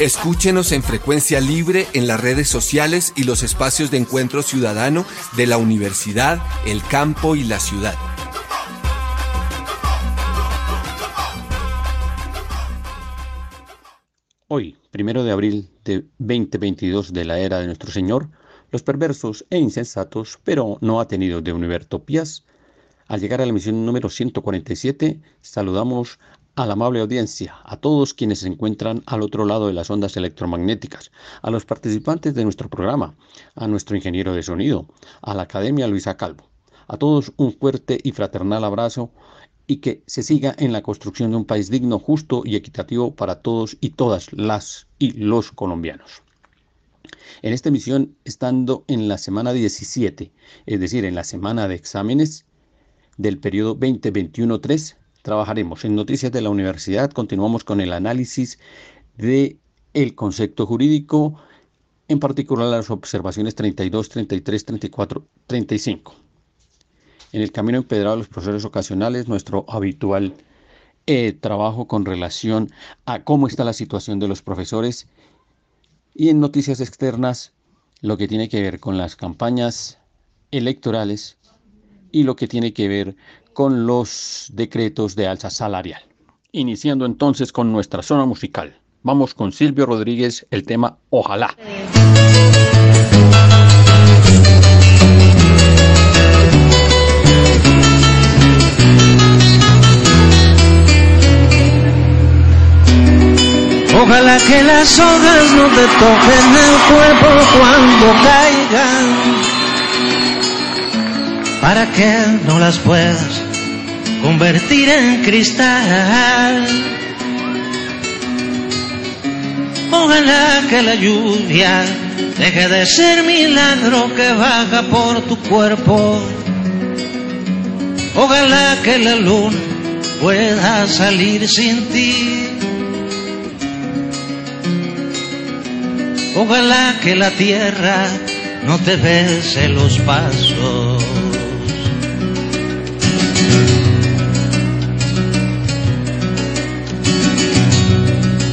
Escúchenos en frecuencia libre en las redes sociales y los espacios de encuentro ciudadano de la universidad, el campo y la ciudad. Hoy, primero de abril de 2022 de la era de nuestro Señor, los perversos e insensatos, pero no atenidos de Univertopías, al llegar a la emisión número 147, saludamos a la amable audiencia, a todos quienes se encuentran al otro lado de las ondas electromagnéticas, a los participantes de nuestro programa, a nuestro ingeniero de sonido, a la Academia Luisa Calvo. A todos un fuerte y fraternal abrazo y que se siga en la construcción de un país digno, justo y equitativo para todos y todas las y los colombianos. En esta emisión, estando en la semana 17, es decir, en la semana de exámenes del periodo 2021-3, trabajaremos en Noticias de la Universidad, continuamos con el análisis de el concepto jurídico, en particular las observaciones 32, 33, 34, 35. En el camino empedrado de los profesores ocasionales, nuestro habitual eh, trabajo con relación a cómo está la situación de los profesores y en noticias externas lo que tiene que ver con las campañas electorales y lo que tiene que ver con los decretos de alza salarial. Iniciando entonces con nuestra zona musical. Vamos con Silvio Rodríguez, el tema Ojalá. Ojalá que las hojas no te toquen el cuerpo cuando caigan, para que no las puedas convertir en cristal. Ojalá que la lluvia deje de ser milagro que baja por tu cuerpo. Ojalá que la luna pueda salir sin ti. Ojalá que la tierra no te bese los pasos.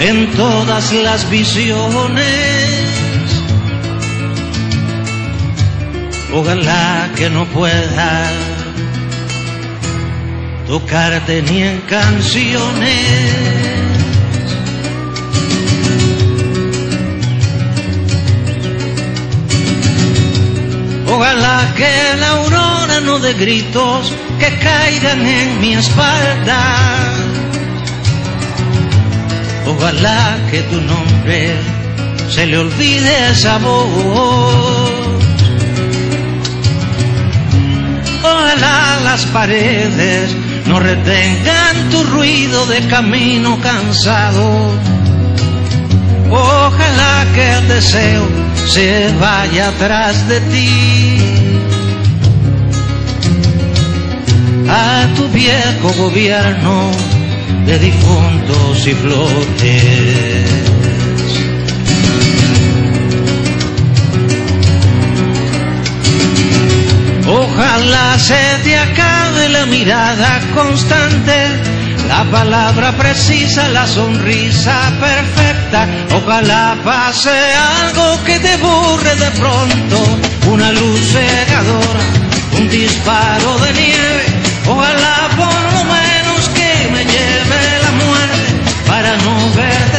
en todas las visiones. Ojalá que no pueda tocarte ni en canciones. Ojalá que la aurora no dé gritos que caigan en mi espalda Ojalá que tu nombre se le olvide esa voz. Ojalá las paredes no retengan tu ruido de camino cansado. Ojalá que el deseo se vaya atrás de ti. A tu viejo gobierno de difuntos y flotes. Ojalá se te acabe la mirada constante, la palabra precisa, la sonrisa perfecta. Ojalá pase algo que te burre de pronto, una luz cegadora, un disparo de nieve. Ojalá por lo menos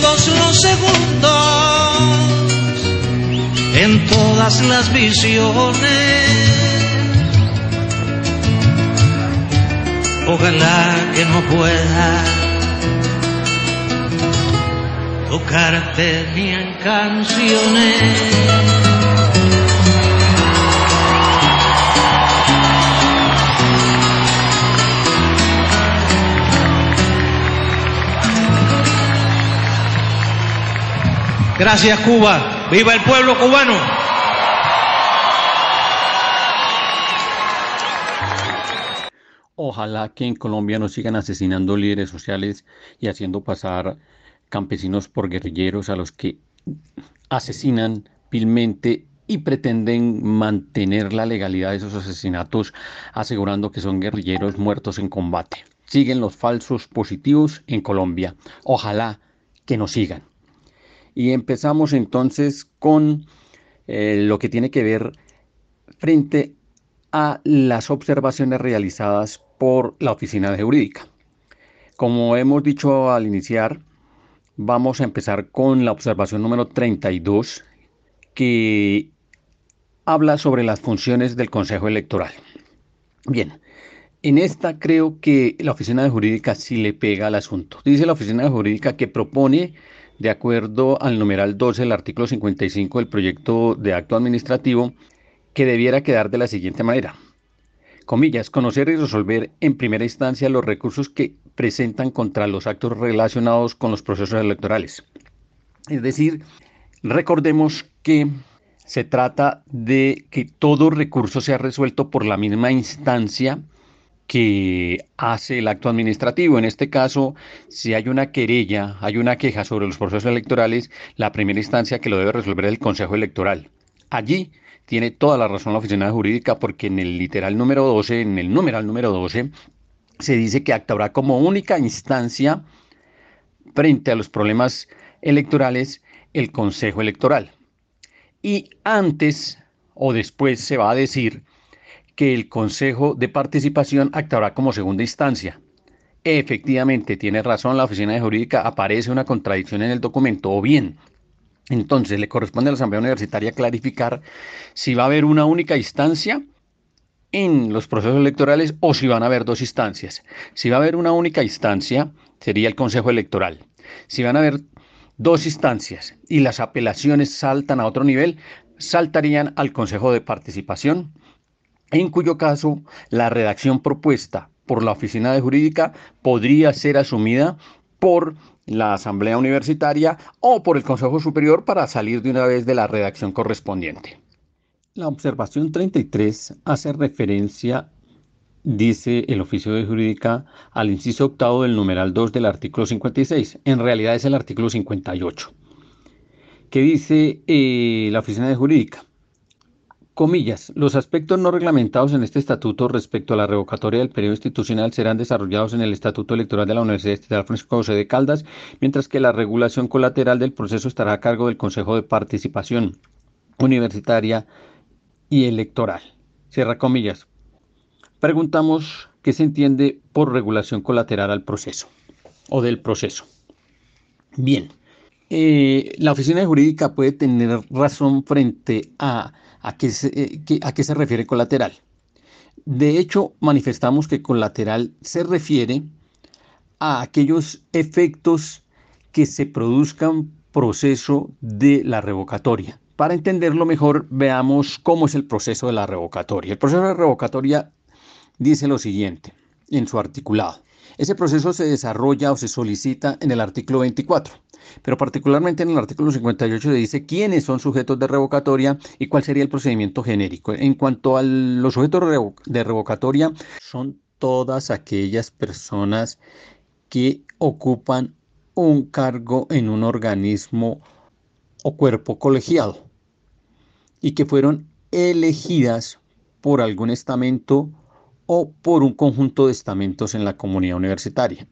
todos los segundos, en todas las visiones. Ojalá que no pueda tocarte ni en canciones. Gracias Cuba, viva el pueblo cubano. Ojalá que en Colombia no sigan asesinando líderes sociales y haciendo pasar campesinos por guerrilleros a los que asesinan vilmente y pretenden mantener la legalidad de esos asesinatos asegurando que son guerrilleros muertos en combate. Siguen los falsos positivos en Colombia. Ojalá que no sigan. Y empezamos entonces con eh, lo que tiene que ver frente a las observaciones realizadas por la Oficina de Jurídica. Como hemos dicho al iniciar, vamos a empezar con la observación número 32, que habla sobre las funciones del Consejo Electoral. Bien, en esta creo que la Oficina de Jurídica sí le pega al asunto. Dice la Oficina de Jurídica que propone, de acuerdo al numeral 12 del artículo 55 del proyecto de acto administrativo, que debiera quedar de la siguiente manera comillas, conocer y resolver en primera instancia los recursos que presentan contra los actos relacionados con los procesos electorales. Es decir, recordemos que se trata de que todo recurso sea resuelto por la misma instancia que hace el acto administrativo. En este caso, si hay una querella, hay una queja sobre los procesos electorales, la primera instancia que lo debe resolver el Consejo Electoral. Allí tiene toda la razón la oficina jurídica porque en el literal número 12, en el numeral número 12, se dice que actuará como única instancia frente a los problemas electorales el Consejo Electoral. Y antes o después se va a decir que el Consejo de Participación actuará como segunda instancia. Efectivamente, tiene razón la oficina de jurídica, aparece una contradicción en el documento, o bien entonces, le corresponde a la Asamblea Universitaria clarificar si va a haber una única instancia en los procesos electorales o si van a haber dos instancias. Si va a haber una única instancia, sería el Consejo Electoral. Si van a haber dos instancias y las apelaciones saltan a otro nivel, saltarían al Consejo de Participación, en cuyo caso la redacción propuesta por la Oficina de Jurídica podría ser asumida por la Asamblea Universitaria o por el Consejo Superior para salir de una vez de la redacción correspondiente. La observación 33 hace referencia, dice el oficio de jurídica, al inciso octavo del numeral 2 del artículo 56. En realidad es el artículo 58, que dice eh, la oficina de jurídica. Comillas, los aspectos no reglamentados en este estatuto respecto a la revocatoria del periodo institucional serán desarrollados en el Estatuto Electoral de la Universidad Estatal Francisco José de Caldas, mientras que la regulación colateral del proceso estará a cargo del Consejo de Participación Universitaria y Electoral. Cierra comillas. Preguntamos qué se entiende por regulación colateral al proceso o del proceso. Bien, eh, la oficina jurídica puede tener razón frente a ¿A qué se, eh, a qué se refiere colateral? De hecho, manifestamos que colateral se refiere a aquellos efectos que se produzcan proceso de la revocatoria. Para entenderlo mejor, veamos cómo es el proceso de la revocatoria. El proceso de la revocatoria dice lo siguiente en su articulado. Ese proceso se desarrolla o se solicita en el artículo 24 pero particularmente en el artículo 58 se dice quiénes son sujetos de revocatoria y cuál sería el procedimiento genérico. En cuanto a los sujetos de revocatoria, son todas aquellas personas que ocupan un cargo en un organismo o cuerpo colegiado y que fueron elegidas por algún estamento o por un conjunto de estamentos en la comunidad universitaria.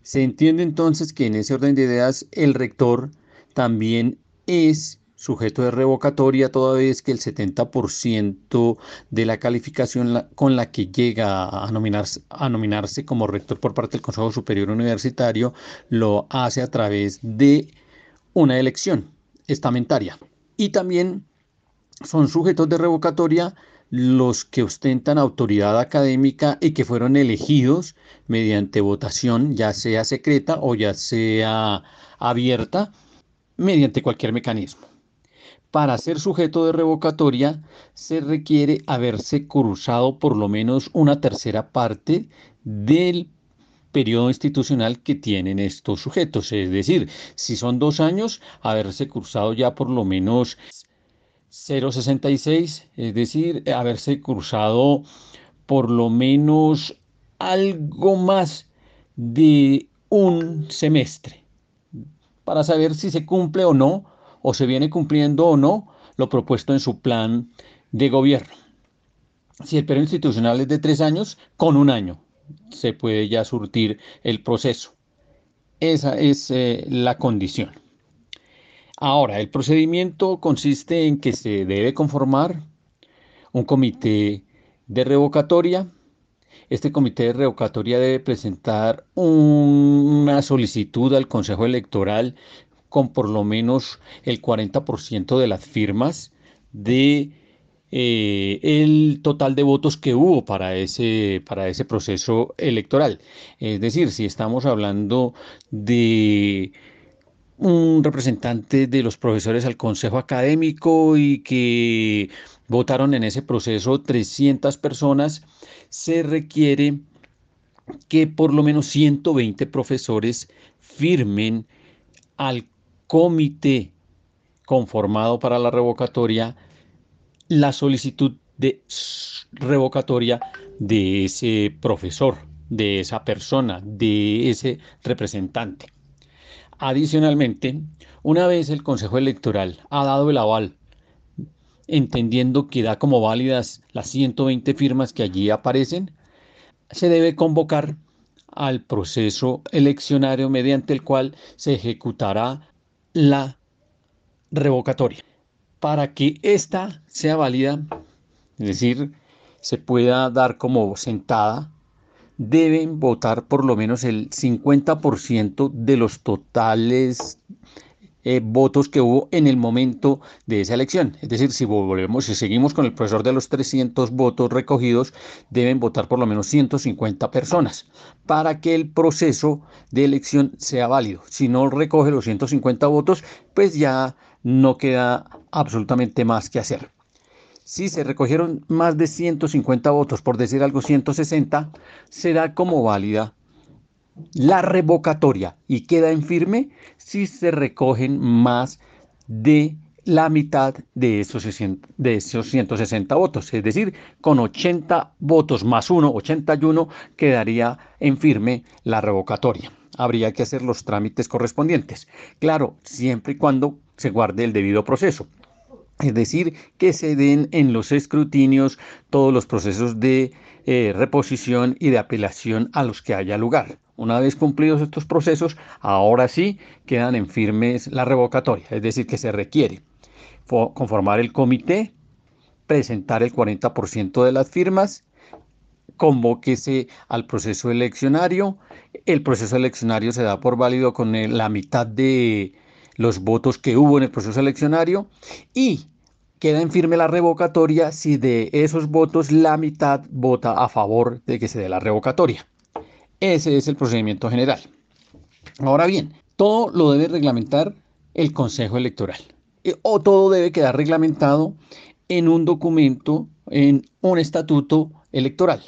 Se entiende entonces que en ese orden de ideas el rector también es sujeto de revocatoria toda vez que el 70% de la calificación con la que llega a nominarse, a nominarse como rector por parte del Consejo Superior Universitario lo hace a través de una elección estamentaria. Y también son sujetos de revocatoria los que ostentan autoridad académica y que fueron elegidos mediante votación, ya sea secreta o ya sea abierta, mediante cualquier mecanismo. Para ser sujeto de revocatoria se requiere haberse cursado por lo menos una tercera parte del periodo institucional que tienen estos sujetos. Es decir, si son dos años, haberse cursado ya por lo menos 0,66, es decir, haberse cursado por lo menos algo más de un semestre para saber si se cumple o no o se viene cumpliendo o no lo propuesto en su plan de gobierno. Si el periodo institucional es de tres años, con un año se puede ya surtir el proceso. Esa es eh, la condición. Ahora, el procedimiento consiste en que se debe conformar un comité de revocatoria. Este comité de revocatoria debe presentar una solicitud al Consejo Electoral con por lo menos el 40% de las firmas de eh, el total de votos que hubo para ese, para ese proceso electoral. Es decir, si estamos hablando de un representante de los profesores al Consejo Académico y que votaron en ese proceso 300 personas, se requiere que por lo menos 120 profesores firmen al comité conformado para la revocatoria la solicitud de revocatoria de ese profesor, de esa persona, de ese representante. Adicionalmente, una vez el Consejo Electoral ha dado el aval, entendiendo que da como válidas las 120 firmas que allí aparecen, se debe convocar al proceso eleccionario mediante el cual se ejecutará la revocatoria. Para que ésta sea válida, es decir, se pueda dar como sentada, deben votar por lo menos el 50% de los totales eh, votos que hubo en el momento de esa elección. Es decir, si volvemos, si seguimos con el profesor de los 300 votos recogidos, deben votar por lo menos 150 personas para que el proceso de elección sea válido. Si no recoge los 150 votos, pues ya no queda absolutamente más que hacer. Si se recogieron más de 150 votos, por decir algo 160, será como válida la revocatoria y queda en firme si se recogen más de la mitad de esos, de esos 160 votos. Es decir, con 80 votos más 1, 81, quedaría en firme la revocatoria. Habría que hacer los trámites correspondientes. Claro, siempre y cuando se guarde el debido proceso. Es decir, que se den en los escrutinios todos los procesos de eh, reposición y de apelación a los que haya lugar. Una vez cumplidos estos procesos, ahora sí quedan en firmes la revocatoria, es decir, que se requiere conformar el comité, presentar el 40% de las firmas, convóquese al proceso eleccionario, el proceso eleccionario se da por válido con la mitad de los votos que hubo en el proceso eleccionario y queda en firme la revocatoria si de esos votos la mitad vota a favor de que se dé la revocatoria. Ese es el procedimiento general. Ahora bien, todo lo debe reglamentar el Consejo Electoral o todo debe quedar reglamentado en un documento, en un estatuto electoral,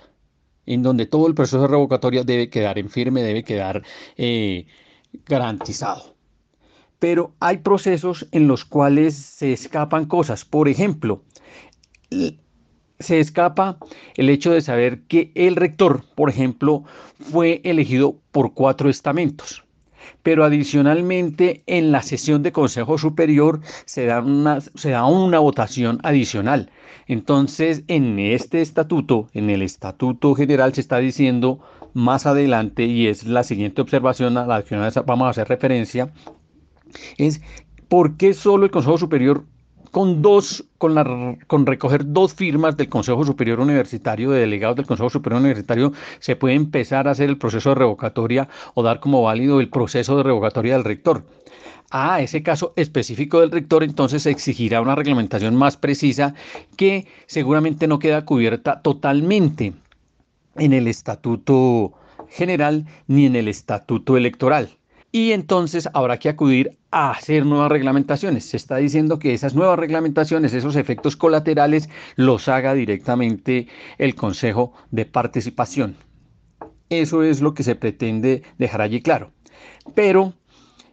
en donde todo el proceso de revocatoria debe quedar en firme, debe quedar eh, garantizado. Pero hay procesos en los cuales se escapan cosas. Por ejemplo, se escapa el hecho de saber que el rector, por ejemplo, fue elegido por cuatro estamentos. Pero adicionalmente en la sesión de Consejo Superior se da una, votación adicional. Entonces, en este estatuto, en el estatuto general, se está diciendo más adelante y es la siguiente observación a la que vamos a hacer referencia, es por qué solo el Consejo Superior con dos, con, la, con recoger dos firmas del Consejo Superior Universitario, de delegados del Consejo Superior Universitario, se puede empezar a hacer el proceso de revocatoria o dar como válido el proceso de revocatoria del rector. A ese caso específico del rector, entonces exigirá una reglamentación más precisa que seguramente no queda cubierta totalmente en el estatuto general ni en el estatuto electoral y entonces habrá que acudir a hacer nuevas reglamentaciones. Se está diciendo que esas nuevas reglamentaciones, esos efectos colaterales, los haga directamente el Consejo de Participación. Eso es lo que se pretende dejar allí claro. Pero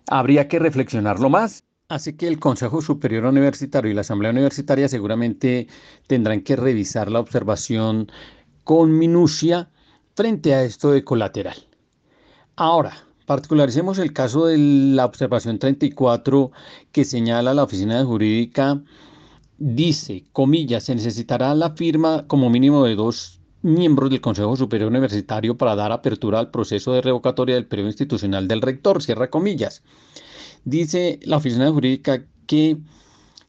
habría que reflexionarlo más. Así que el Consejo Superior Universitario y la Asamblea Universitaria seguramente tendrán que revisar la observación con minucia frente a esto de colateral. Ahora, Particularicemos el caso de la observación 34 que señala la Oficina de Jurídica. Dice, comillas, se necesitará la firma como mínimo de dos miembros del Consejo Superior Universitario para dar apertura al proceso de revocatoria del periodo institucional del rector, cierra comillas. Dice la Oficina de Jurídica que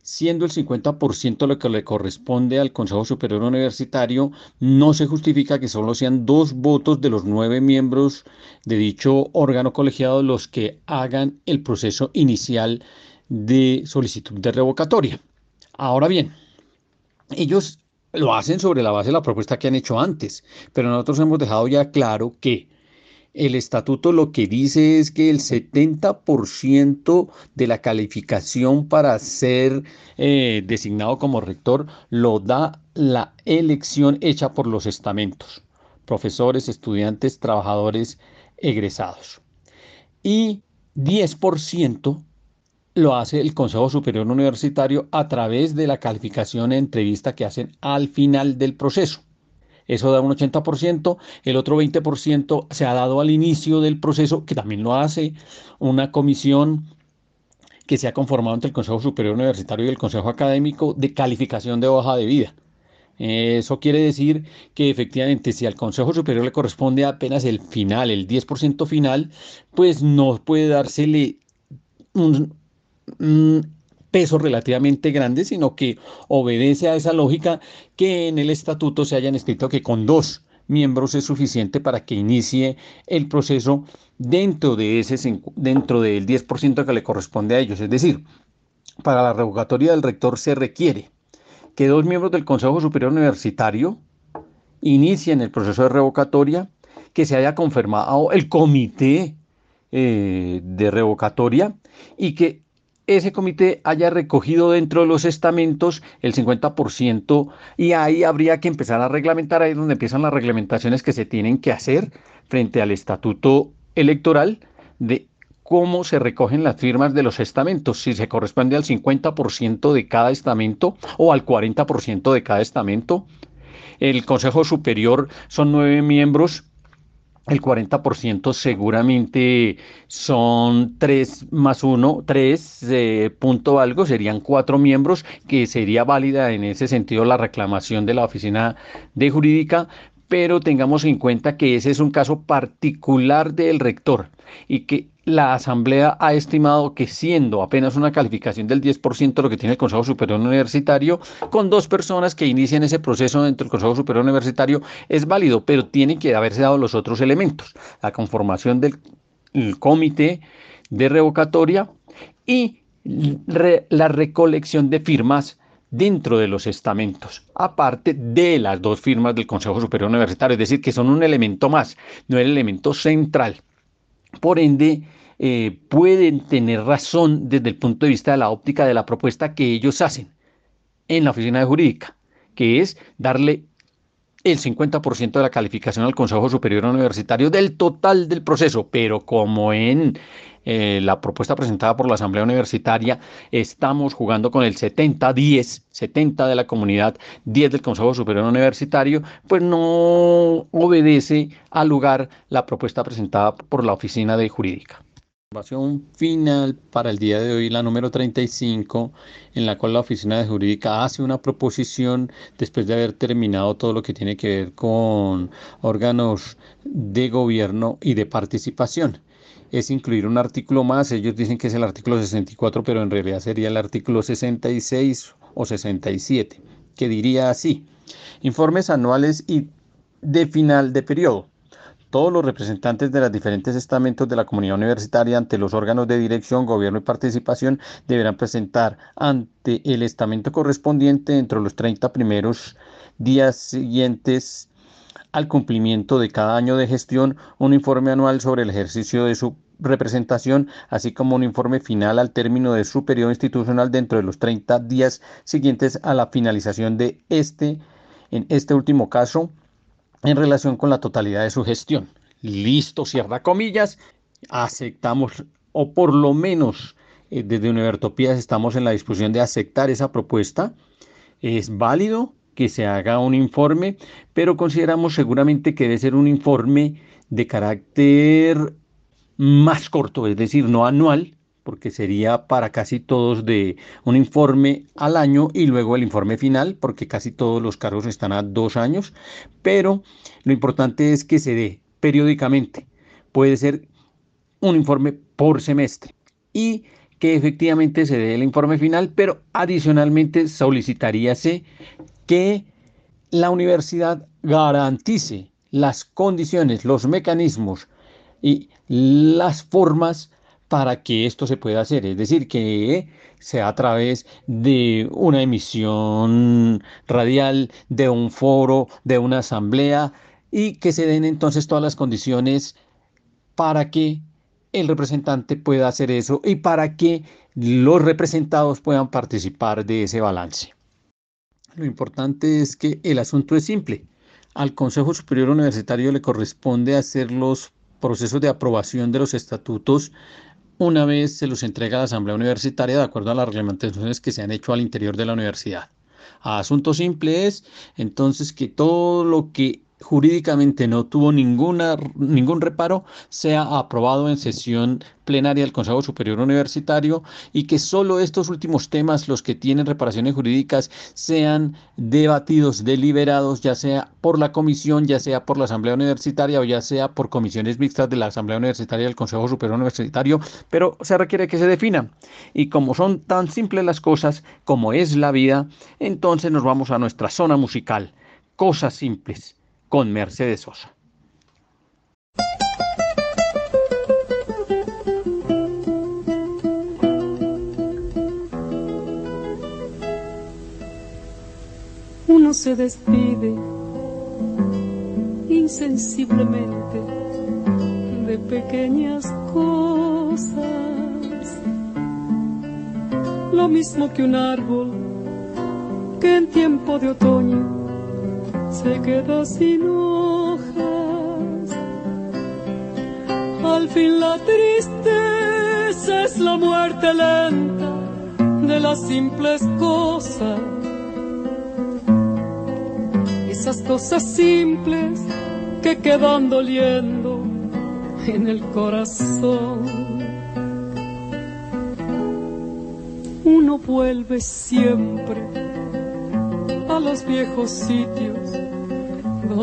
siendo el 50% lo que le corresponde al Consejo Superior Universitario, no se justifica que solo sean dos votos de los nueve miembros de dicho órgano colegiado los que hagan el proceso inicial de solicitud de revocatoria. Ahora bien, ellos lo hacen sobre la base de la propuesta que han hecho antes, pero nosotros hemos dejado ya claro que el estatuto lo que dice es que el 70% de la calificación para ser eh, designado como rector lo da la elección hecha por los estamentos, profesores, estudiantes, trabajadores, egresados. Y 10% lo hace el Consejo Superior Universitario a través de la calificación e entrevista que hacen al final del proceso. Eso da un 80%, el otro 20% se ha dado al inicio del proceso, que también lo hace una comisión que se ha conformado entre el Consejo Superior Universitario y el Consejo Académico de calificación de hoja de vida. Eso quiere decir que efectivamente si al Consejo Superior le corresponde apenas el final, el 10% final, pues no puede dársele un, peso relativamente grande, sino que obedece a esa lógica que en el estatuto se hayan escrito que con dos miembros es suficiente para que inicie el proceso dentro, de ese, dentro del 10% que le corresponde a ellos. Es decir, para la revocatoria del rector se requiere que dos miembros del Consejo Superior Universitario inicien el proceso de revocatoria, que se haya confirmado el comité eh, de revocatoria y que ese comité haya recogido dentro de los estamentos el 50% y ahí habría que empezar a reglamentar, ahí es donde empiezan las reglamentaciones que se tienen que hacer frente al estatuto electoral de cómo se recogen las firmas de los estamentos, si se corresponde al 50% de cada estamento o al 40% de cada estamento. El Consejo Superior son nueve miembros el 40% seguramente son 3 más 1, 3 eh, punto algo, serían 4 miembros, que sería válida en ese sentido la reclamación de la oficina de jurídica, pero tengamos en cuenta que ese es un caso particular del rector y que la Asamblea ha estimado que siendo apenas una calificación del 10% lo que tiene el Consejo Superior Universitario, con dos personas que inician ese proceso dentro del Consejo Superior Universitario es válido, pero tienen que haberse dado los otros elementos, la conformación del comité de revocatoria y la recolección de firmas dentro de los estamentos, aparte de las dos firmas del Consejo Superior Universitario, es decir, que son un elemento más, no el elemento central. Por ende, eh, pueden tener razón desde el punto de vista de la óptica de la propuesta que ellos hacen en la oficina de jurídica, que es darle el 50% de la calificación al Consejo Superior Universitario del total del proceso, pero como en eh, la propuesta presentada por la Asamblea Universitaria, estamos jugando con el 70-10, 70 de la comunidad, 10 del Consejo Superior Universitario, pues no obedece al lugar la propuesta presentada por la Oficina de Jurídica. Observación final para el día de hoy, la número 35, en la cual la Oficina de Jurídica hace una proposición después de haber terminado todo lo que tiene que ver con órganos de gobierno y de participación. Es incluir un artículo más, ellos dicen que es el artículo 64, pero en realidad sería el artículo 66 o 67, que diría así, informes anuales y de final de periodo todos los representantes de los diferentes estamentos de la comunidad universitaria ante los órganos de dirección, gobierno y participación deberán presentar ante el estamento correspondiente dentro de los 30 primeros días siguientes al cumplimiento de cada año de gestión un informe anual sobre el ejercicio de su representación, así como un informe final al término de su periodo institucional dentro de los 30 días siguientes a la finalización de este, en este último caso, en relación con la totalidad de su gestión. Listo, cierra comillas, aceptamos, o por lo menos eh, desde Univertopías estamos en la discusión de aceptar esa propuesta. Es válido que se haga un informe, pero consideramos seguramente que debe ser un informe de carácter más corto, es decir, no anual, porque sería para casi todos de un informe al año y luego el informe final, porque casi todos los cargos están a dos años, pero lo importante es que se dé periódicamente. Puede ser un informe por semestre y que efectivamente se dé el informe final, pero adicionalmente solicitaríase que la universidad garantice las condiciones, los mecanismos y las formas para que esto se pueda hacer. Es decir, que sea a través de una emisión radial, de un foro, de una asamblea y que se den entonces todas las condiciones para que el representante pueda hacer eso y para que los representados puedan participar de ese balance. Lo importante es que el asunto es simple. Al Consejo Superior Universitario le corresponde hacer los procesos de aprobación de los estatutos una vez se los entrega a la Asamblea Universitaria de acuerdo a las reglamentaciones que se han hecho al interior de la universidad. asunto simple es entonces que todo lo que jurídicamente no tuvo ninguna, ningún reparo, sea aprobado en sesión plenaria del Consejo Superior Universitario y que solo estos últimos temas, los que tienen reparaciones jurídicas, sean debatidos, deliberados, ya sea por la comisión, ya sea por la Asamblea Universitaria o ya sea por comisiones mixtas de la Asamblea Universitaria y del Consejo Superior Universitario, pero se requiere que se defina. Y como son tan simples las cosas como es la vida, entonces nos vamos a nuestra zona musical. Cosas simples con Mercedes Sosa. Uno se despide insensiblemente de pequeñas cosas, lo mismo que un árbol que en tiempo de otoño se queda sin hojas. Al fin la tristeza es la muerte lenta de las simples cosas. Esas cosas simples que quedan doliendo en el corazón. Uno vuelve siempre a los viejos sitios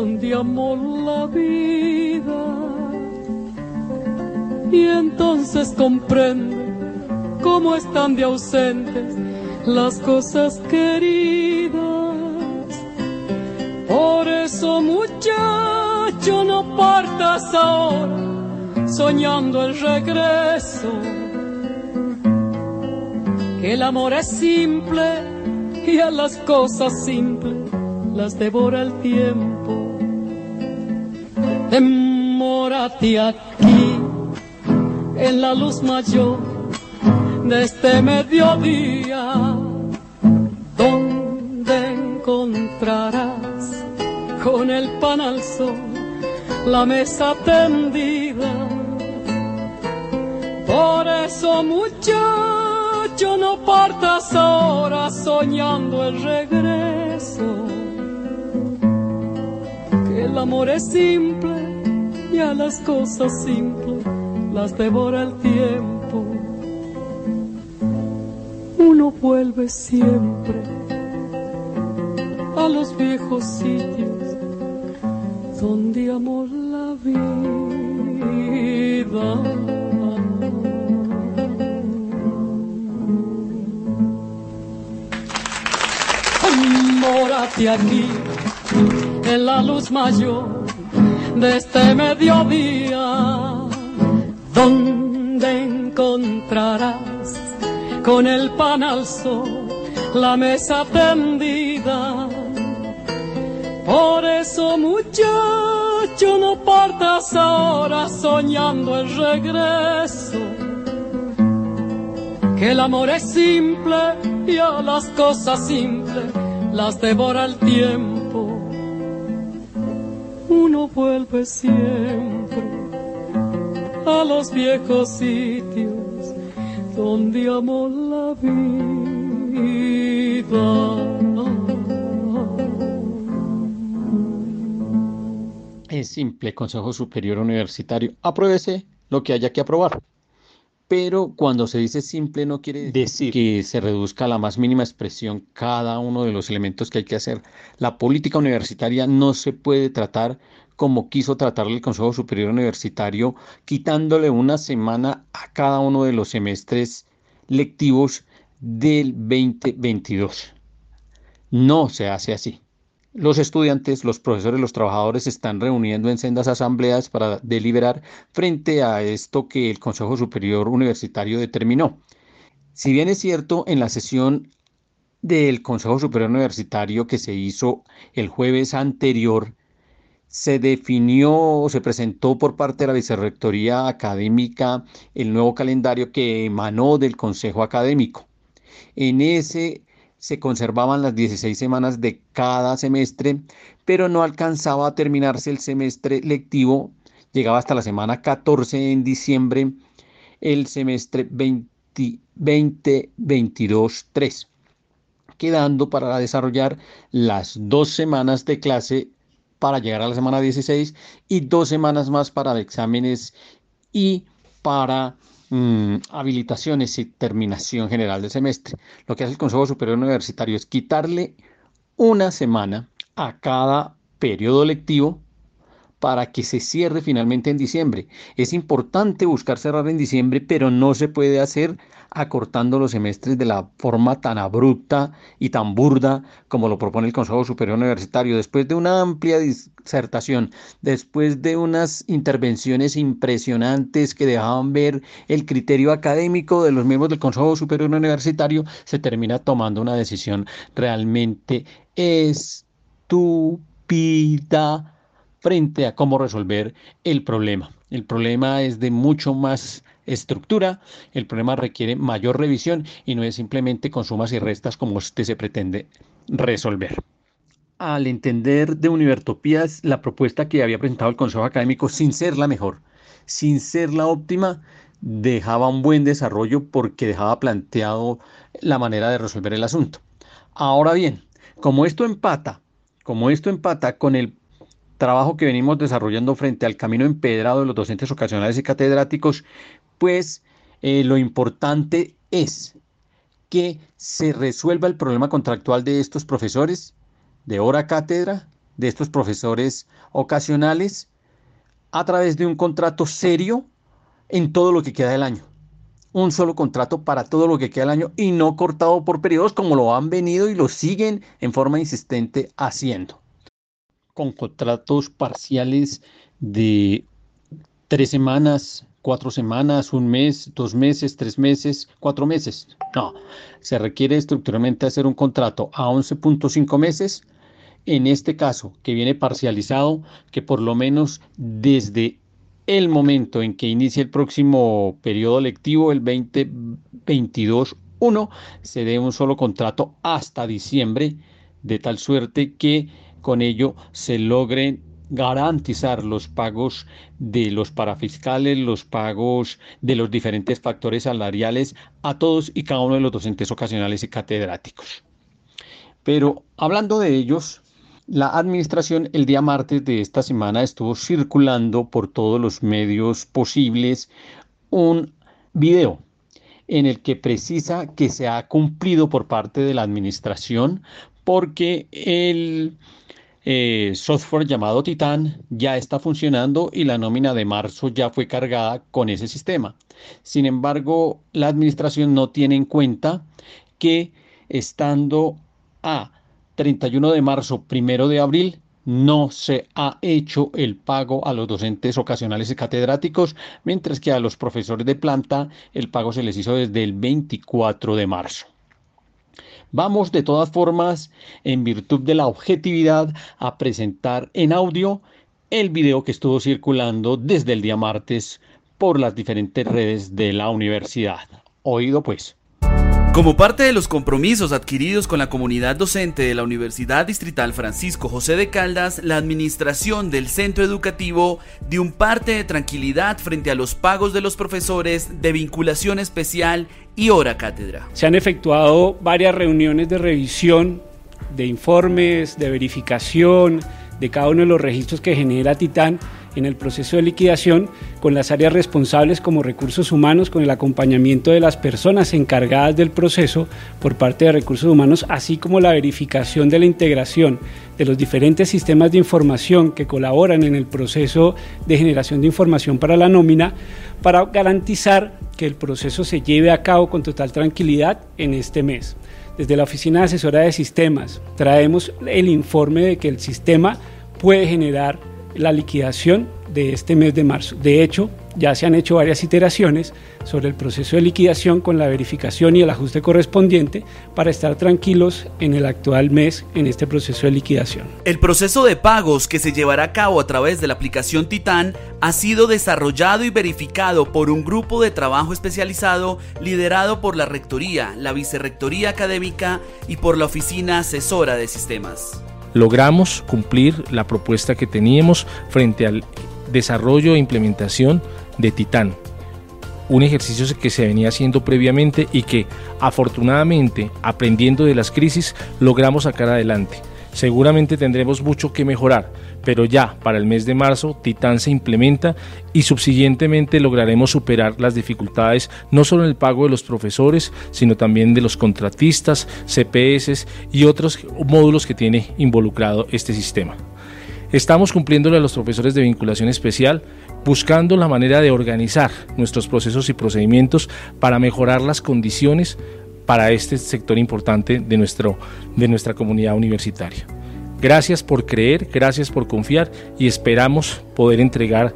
donde amó la vida. Y entonces comprende cómo están de ausentes las cosas queridas. Por eso muchacho no partas ahora soñando el regreso. Que el amor es simple y a las cosas simples las devora el tiempo. Demórate aquí en la luz mayor de este mediodía, donde encontrarás con el pan al sol la mesa tendida. Por eso muchacho no partas ahora soñando el regreso el amor es simple y a las cosas simples las devora el tiempo. Uno vuelve siempre a los viejos sitios donde amó la vida. Aquí en la luz mayor de este mediodía, donde encontrarás con el pan al sol la mesa tendida. Por eso muchacho no partas ahora soñando el regreso, que el amor es simple y a las cosas simples las devora el tiempo. Uno vuelve siempre a los viejos sitios donde amó la vida. Es simple, Consejo Superior Universitario. Apruébese lo que haya que aprobar. Pero cuando se dice simple no quiere decir que se reduzca a la más mínima expresión cada uno de los elementos que hay que hacer. La política universitaria no se puede tratar como quiso tratarle el Consejo Superior Universitario, quitándole una semana a cada uno de los semestres lectivos del 2022. No se hace así. Los estudiantes, los profesores, los trabajadores están reuniendo en sendas asambleas para deliberar frente a esto que el Consejo Superior Universitario determinó. Si bien es cierto, en la sesión del Consejo Superior Universitario que se hizo el jueves anterior, se definió o se presentó por parte de la Vicerrectoría Académica el nuevo calendario que emanó del Consejo Académico. En ese se conservaban las 16 semanas de cada semestre, pero no alcanzaba a terminarse el semestre lectivo, llegaba hasta la semana 14 en diciembre, el semestre 2022-3, quedando para desarrollar las dos semanas de clase para llegar a la semana 16 y dos semanas más para exámenes y para Mm, habilitaciones y terminación general del semestre. Lo que hace el Consejo Superior Universitario es quitarle una semana a cada periodo lectivo para que se cierre finalmente en diciembre. Es importante buscar cerrar en diciembre, pero no se puede hacer acortando los semestres de la forma tan abrupta y tan burda como lo propone el Consejo Superior Universitario. Después de una amplia disertación, después de unas intervenciones impresionantes que dejaban ver el criterio académico de los miembros del Consejo Superior Universitario, se termina tomando una decisión realmente estúpida frente a cómo resolver el problema. El problema es de mucho más estructura, el problema requiere mayor revisión y no es simplemente con sumas y restas como usted se pretende resolver. Al entender de Univertopías la propuesta que había presentado el Consejo Académico sin ser la mejor, sin ser la óptima, dejaba un buen desarrollo porque dejaba planteado la manera de resolver el asunto. Ahora bien, como esto empata, como esto empata con el trabajo que venimos desarrollando frente al camino empedrado de los docentes ocasionales y catedráticos, pues eh, lo importante es que se resuelva el problema contractual de estos profesores de hora cátedra, de estos profesores ocasionales, a través de un contrato serio en todo lo que queda del año. Un solo contrato para todo lo que queda del año y no cortado por periodos como lo han venido y lo siguen en forma insistente haciendo con contratos parciales de tres semanas, cuatro semanas, un mes, dos meses, tres meses, cuatro meses. No, se requiere estructuralmente hacer un contrato a 11.5 meses. En este caso, que viene parcializado, que por lo menos desde el momento en que inicie el próximo periodo lectivo, el 2022-1, se dé un solo contrato hasta diciembre, de tal suerte que con ello se logren garantizar los pagos de los parafiscales, los pagos de los diferentes factores salariales a todos y cada uno de los docentes ocasionales y catedráticos. Pero hablando de ellos, la administración el día martes de esta semana estuvo circulando por todos los medios posibles un video en el que precisa que se ha cumplido por parte de la administración porque el eh, software llamado Titan ya está funcionando y la nómina de marzo ya fue cargada con ese sistema. Sin embargo, la administración no tiene en cuenta que estando a 31 de marzo, primero de abril, no se ha hecho el pago a los docentes ocasionales y catedráticos, mientras que a los profesores de planta el pago se les hizo desde el 24 de marzo. Vamos de todas formas, en virtud de la objetividad, a presentar en audio el video que estuvo circulando desde el día martes por las diferentes redes de la universidad. Oído pues. Como parte de los compromisos adquiridos con la comunidad docente de la Universidad Distrital Francisco José de Caldas, la administración del centro educativo dio un parte de tranquilidad frente a los pagos de los profesores de vinculación especial y hora cátedra. Se han efectuado varias reuniones de revisión de informes, de verificación de cada uno de los registros que genera Titán en el proceso de liquidación con las áreas responsables como recursos humanos, con el acompañamiento de las personas encargadas del proceso por parte de recursos humanos, así como la verificación de la integración de los diferentes sistemas de información que colaboran en el proceso de generación de información para la nómina, para garantizar que el proceso se lleve a cabo con total tranquilidad en este mes. Desde la Oficina de Asesora de Sistemas traemos el informe de que el sistema puede generar la liquidación de este mes de marzo. De hecho, ya se han hecho varias iteraciones sobre el proceso de liquidación con la verificación y el ajuste correspondiente para estar tranquilos en el actual mes en este proceso de liquidación. El proceso de pagos que se llevará a cabo a través de la aplicación Titán ha sido desarrollado y verificado por un grupo de trabajo especializado liderado por la Rectoría, la Vicerrectoría Académica y por la Oficina Asesora de Sistemas logramos cumplir la propuesta que teníamos frente al desarrollo e implementación de Titán. Un ejercicio que se venía haciendo previamente y que afortunadamente, aprendiendo de las crisis, logramos sacar adelante. Seguramente tendremos mucho que mejorar, pero ya para el mes de marzo Titán se implementa y subsiguientemente lograremos superar las dificultades no solo en el pago de los profesores, sino también de los contratistas, CPS y otros módulos que tiene involucrado este sistema. Estamos cumpliéndole a los profesores de vinculación especial, buscando la manera de organizar nuestros procesos y procedimientos para mejorar las condiciones para este sector importante de, nuestro, de nuestra comunidad universitaria. Gracias por creer, gracias por confiar y esperamos poder entregar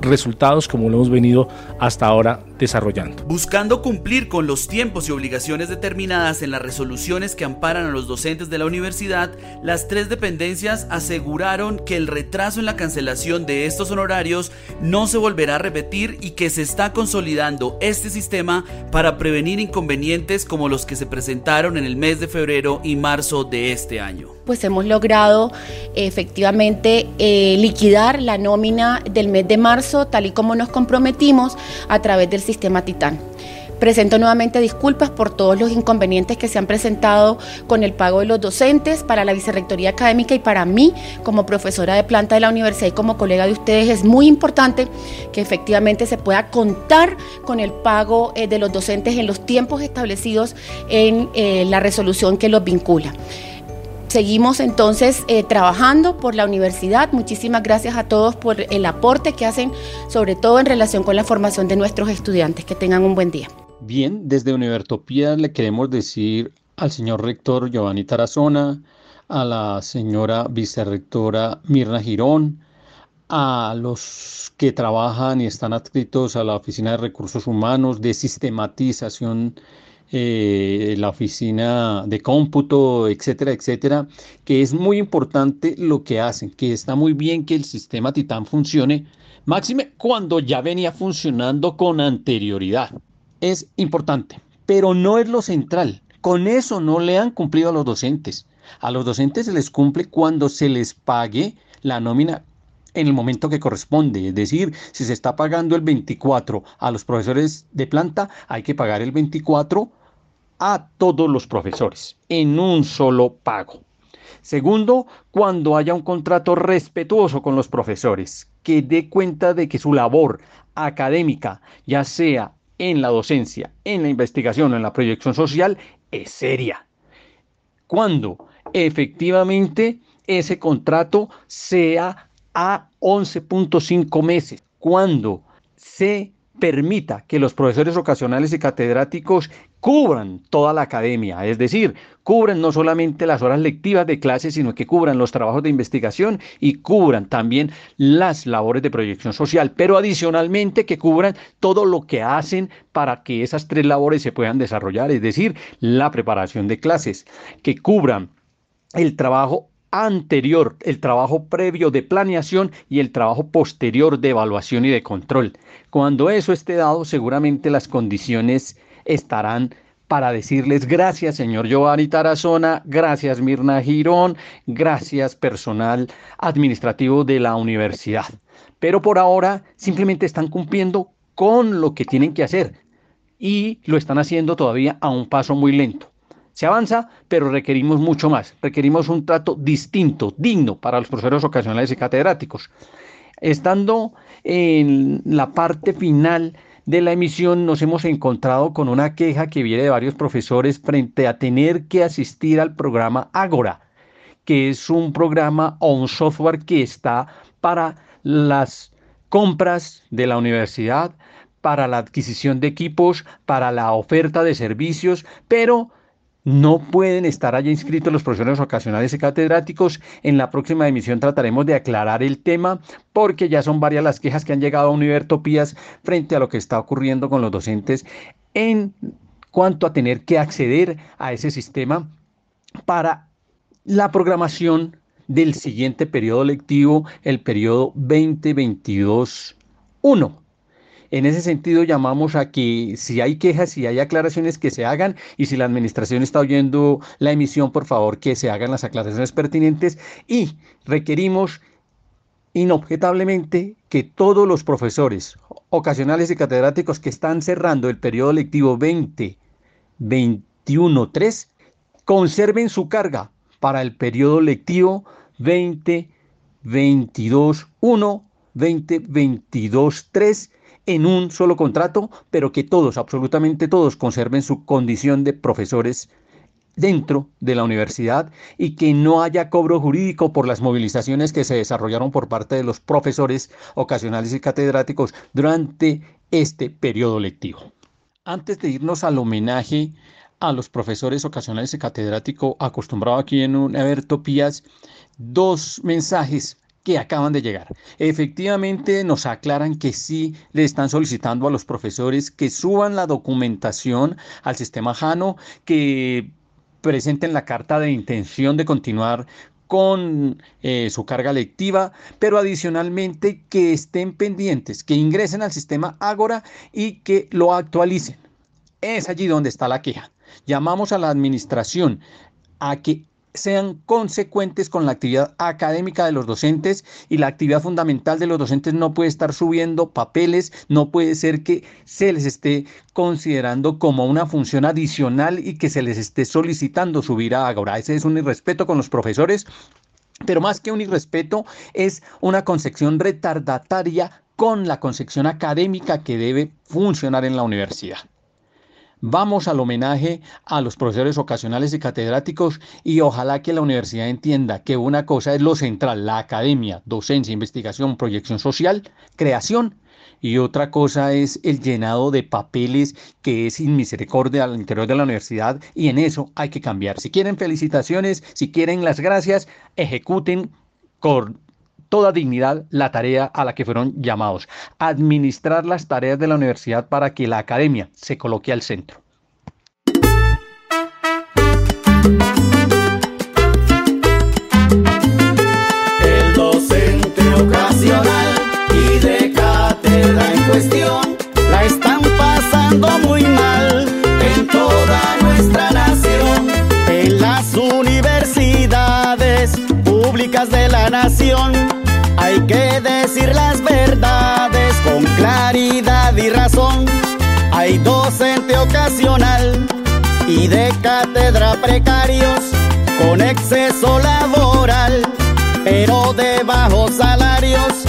resultados como lo hemos venido hasta ahora desarrollando. Buscando cumplir con los tiempos y obligaciones determinadas en las resoluciones que amparan a los docentes de la universidad, las tres dependencias aseguraron que el retraso en la cancelación de estos honorarios no se volverá a repetir y que se está consolidando este sistema para prevenir inconvenientes como los que se presentaron en el mes de febrero y marzo de este año. Pues hemos logrado efectivamente eh, liquidar la nómina del mes de marzo tal y como nos comprometimos a través del sistema Titán. Presento nuevamente disculpas por todos los inconvenientes que se han presentado con el pago de los docentes para la Vicerrectoría Académica y para mí como profesora de planta de la universidad y como colega de ustedes es muy importante que efectivamente se pueda contar con el pago eh, de los docentes en los tiempos establecidos en eh, la resolución que los vincula. Seguimos entonces eh, trabajando por la universidad. Muchísimas gracias a todos por el aporte que hacen, sobre todo en relación con la formación de nuestros estudiantes. Que tengan un buen día. Bien, desde Univertopía le queremos decir al señor rector Giovanni Tarazona, a la señora vicerrectora Mirna Girón, a los que trabajan y están adscritos a la Oficina de Recursos Humanos de Sistematización eh, la oficina de cómputo, etcétera, etcétera, que es muy importante lo que hacen, que está muy bien que el sistema Titán funcione, máxime cuando ya venía funcionando con anterioridad. Es importante, pero no es lo central. Con eso no le han cumplido a los docentes. A los docentes se les cumple cuando se les pague la nómina en el momento que corresponde. Es decir, si se está pagando el 24 a los profesores de planta, hay que pagar el 24 a todos los profesores en un solo pago. Segundo, cuando haya un contrato respetuoso con los profesores, que dé cuenta de que su labor académica, ya sea en la docencia, en la investigación o en la proyección social, es seria. Cuando efectivamente ese contrato sea a 11.5 meses, cuando se permita que los profesores ocasionales y catedráticos cubran toda la academia, es decir, cubran no solamente las horas lectivas de clases, sino que cubran los trabajos de investigación y cubran también las labores de proyección social, pero adicionalmente que cubran todo lo que hacen para que esas tres labores se puedan desarrollar, es decir, la preparación de clases, que cubran el trabajo anterior, el trabajo previo de planeación y el trabajo posterior de evaluación y de control. Cuando eso esté dado, seguramente las condiciones estarán para decirles gracias, señor Giovanni Tarazona, gracias Mirna Girón, gracias personal administrativo de la universidad. Pero por ahora simplemente están cumpliendo con lo que tienen que hacer y lo están haciendo todavía a un paso muy lento. Se avanza, pero requerimos mucho más. Requerimos un trato distinto, digno para los profesores ocasionales y catedráticos. Estando en la parte final de la emisión, nos hemos encontrado con una queja que viene de varios profesores frente a tener que asistir al programa Agora, que es un programa o un software que está para las compras de la universidad, para la adquisición de equipos, para la oferta de servicios, pero no pueden estar allá inscritos los profesores ocasionales y catedráticos. En la próxima emisión trataremos de aclarar el tema porque ya son varias las quejas que han llegado a Univertopías frente a lo que está ocurriendo con los docentes en cuanto a tener que acceder a ese sistema para la programación del siguiente periodo lectivo, el periodo 2022-1. En ese sentido, llamamos a que si hay quejas, si hay aclaraciones, que se hagan y si la administración está oyendo la emisión, por favor, que se hagan las aclaraciones pertinentes y requerimos inobjetablemente que todos los profesores ocasionales y catedráticos que están cerrando el periodo lectivo 2021-3 conserven su carga para el periodo lectivo 2022-1, 2022-3 en un solo contrato, pero que todos, absolutamente todos, conserven su condición de profesores dentro de la universidad y que no haya cobro jurídico por las movilizaciones que se desarrollaron por parte de los profesores ocasionales y catedráticos durante este periodo lectivo. Antes de irnos al homenaje a los profesores ocasionales y catedráticos acostumbrado aquí en un Evertopías, dos mensajes que acaban de llegar. Efectivamente nos aclaran que sí le están solicitando a los profesores que suban la documentación al sistema JANO, que presenten la carta de intención de continuar con eh, su carga lectiva, pero adicionalmente que estén pendientes, que ingresen al sistema Ágora y que lo actualicen. Es allí donde está la queja. Llamamos a la administración a que sean consecuentes con la actividad académica de los docentes y la actividad fundamental de los docentes no puede estar subiendo papeles, no puede ser que se les esté considerando como una función adicional y que se les esté solicitando subir a Agora. Ese es un irrespeto con los profesores, pero más que un irrespeto es una concepción retardataria con la concepción académica que debe funcionar en la universidad. Vamos al homenaje a los profesores ocasionales y catedráticos y ojalá que la universidad entienda que una cosa es lo central, la academia, docencia, investigación, proyección social, creación, y otra cosa es el llenado de papeles que es sin misericordia al interior de la universidad y en eso hay que cambiar. Si quieren felicitaciones, si quieren las gracias, ejecuten con toda dignidad la tarea a la que fueron llamados, administrar las tareas de la universidad para que la academia se coloque al centro. El docente ocasional y de cátedra en cuestión la están pasando muy mal en toda nuestra nación, en las universidades públicas de la nación que decir las verdades con claridad y razón. Hay docente ocasional y de cátedra precarios con exceso laboral, pero de bajos salarios.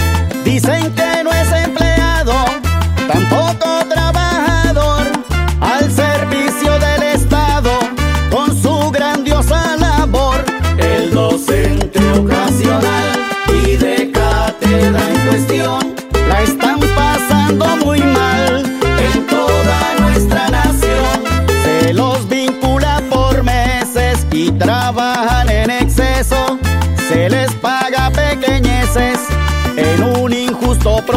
Dicen que no es empleo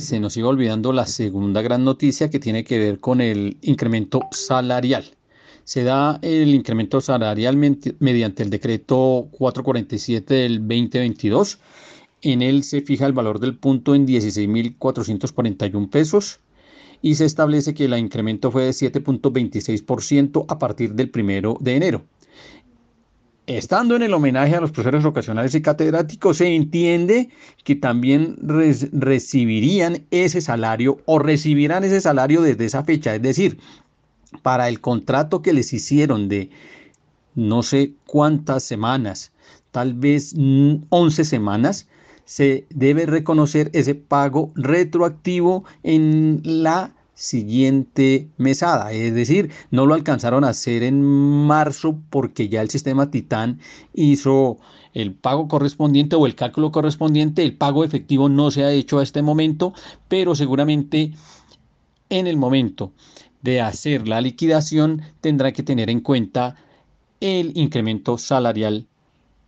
Se nos iba olvidando la segunda gran noticia que tiene que ver con el incremento salarial. Se da el incremento salarial mediante el decreto 447 del 2022. En él se fija el valor del punto en 16.441 pesos y se establece que el incremento fue de 7.26% a partir del primero de enero estando en el homenaje a los profesores ocasionales y catedráticos, se entiende que también recibirían ese salario o recibirán ese salario desde esa fecha. Es decir, para el contrato que les hicieron de no sé cuántas semanas, tal vez mm, 11 semanas, se debe reconocer ese pago retroactivo en la siguiente mesada. Es decir, no lo alcanzaron a hacer en marzo porque ya el sistema Titán hizo el pago correspondiente o el cálculo correspondiente. El pago efectivo no se ha hecho a este momento, pero seguramente en el momento de hacer la liquidación tendrá que tener en cuenta el incremento salarial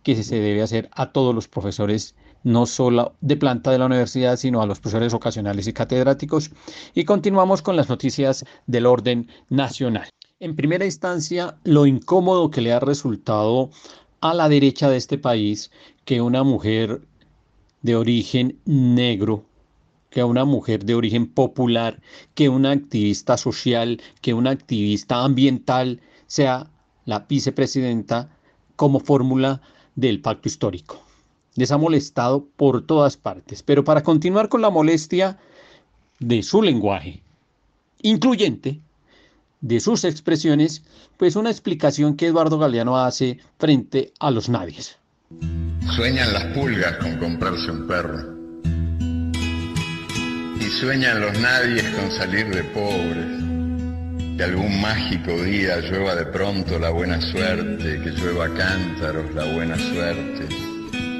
que se debe hacer a todos los profesores, no solo de planta de la universidad, sino a los profesores ocasionales y catedráticos. Y continuamos con las noticias del orden nacional. En primera instancia, lo incómodo que le ha resultado a la derecha de este país que una mujer de origen negro, que una mujer de origen popular, que una activista social, que una activista ambiental sea la vicepresidenta como fórmula del pacto histórico. Les ha molestado por todas partes, pero para continuar con la molestia de su lenguaje incluyente, de sus expresiones, pues una explicación que Eduardo Galeano hace frente a los nadies. Sueñan las pulgas con comprarse un perro. Y sueñan los nadies con salir de pobres. Que algún mágico día llueva de pronto la buena suerte, que llueva cántaros la buena suerte.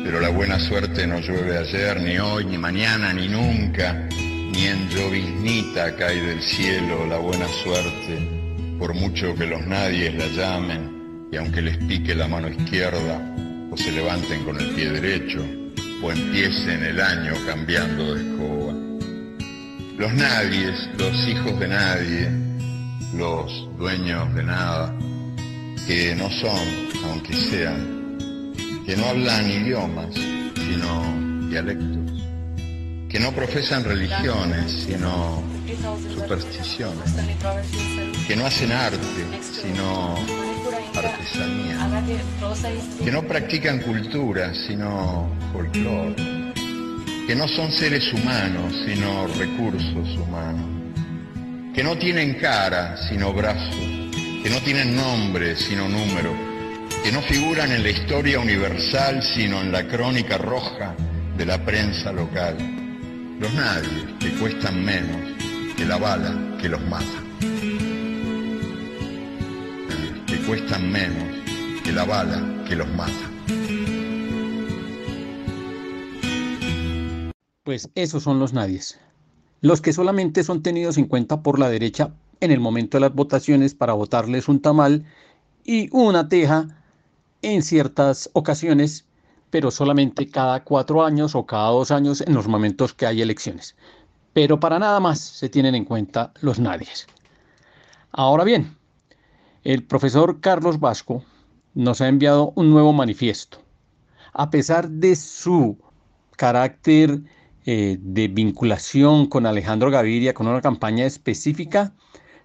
Pero la buena suerte no llueve ayer, ni hoy, ni mañana, ni nunca, ni en lloviznita cae del cielo la buena suerte, por mucho que los nadies la llamen, y aunque les pique la mano izquierda, o se levanten con el pie derecho, o empiecen el año cambiando de escoba. Los nadies, los hijos de nadie, los dueños de nada, que no son, aunque sean, que no hablan idiomas, sino dialectos, que no profesan religiones, sino supersticiones, que no hacen arte, sino artesanía, que no practican cultura, sino folclore, que no son seres humanos, sino recursos humanos, que no tienen cara, sino brazos, que no tienen nombre, sino número, que no figuran en la historia universal, sino en la crónica roja de la prensa local. Los nadie que cuestan menos que la bala que los mata. Que cuestan menos que la bala que los mata. Pues esos son los nadies. Los que solamente son tenidos en cuenta por la derecha en el momento de las votaciones para votarles un tamal y una teja en ciertas ocasiones, pero solamente cada cuatro años o cada dos años en los momentos que hay elecciones. Pero para nada más se tienen en cuenta los nadies. Ahora bien, el profesor Carlos Vasco nos ha enviado un nuevo manifiesto. A pesar de su carácter eh, de vinculación con Alejandro Gaviria, con una campaña específica,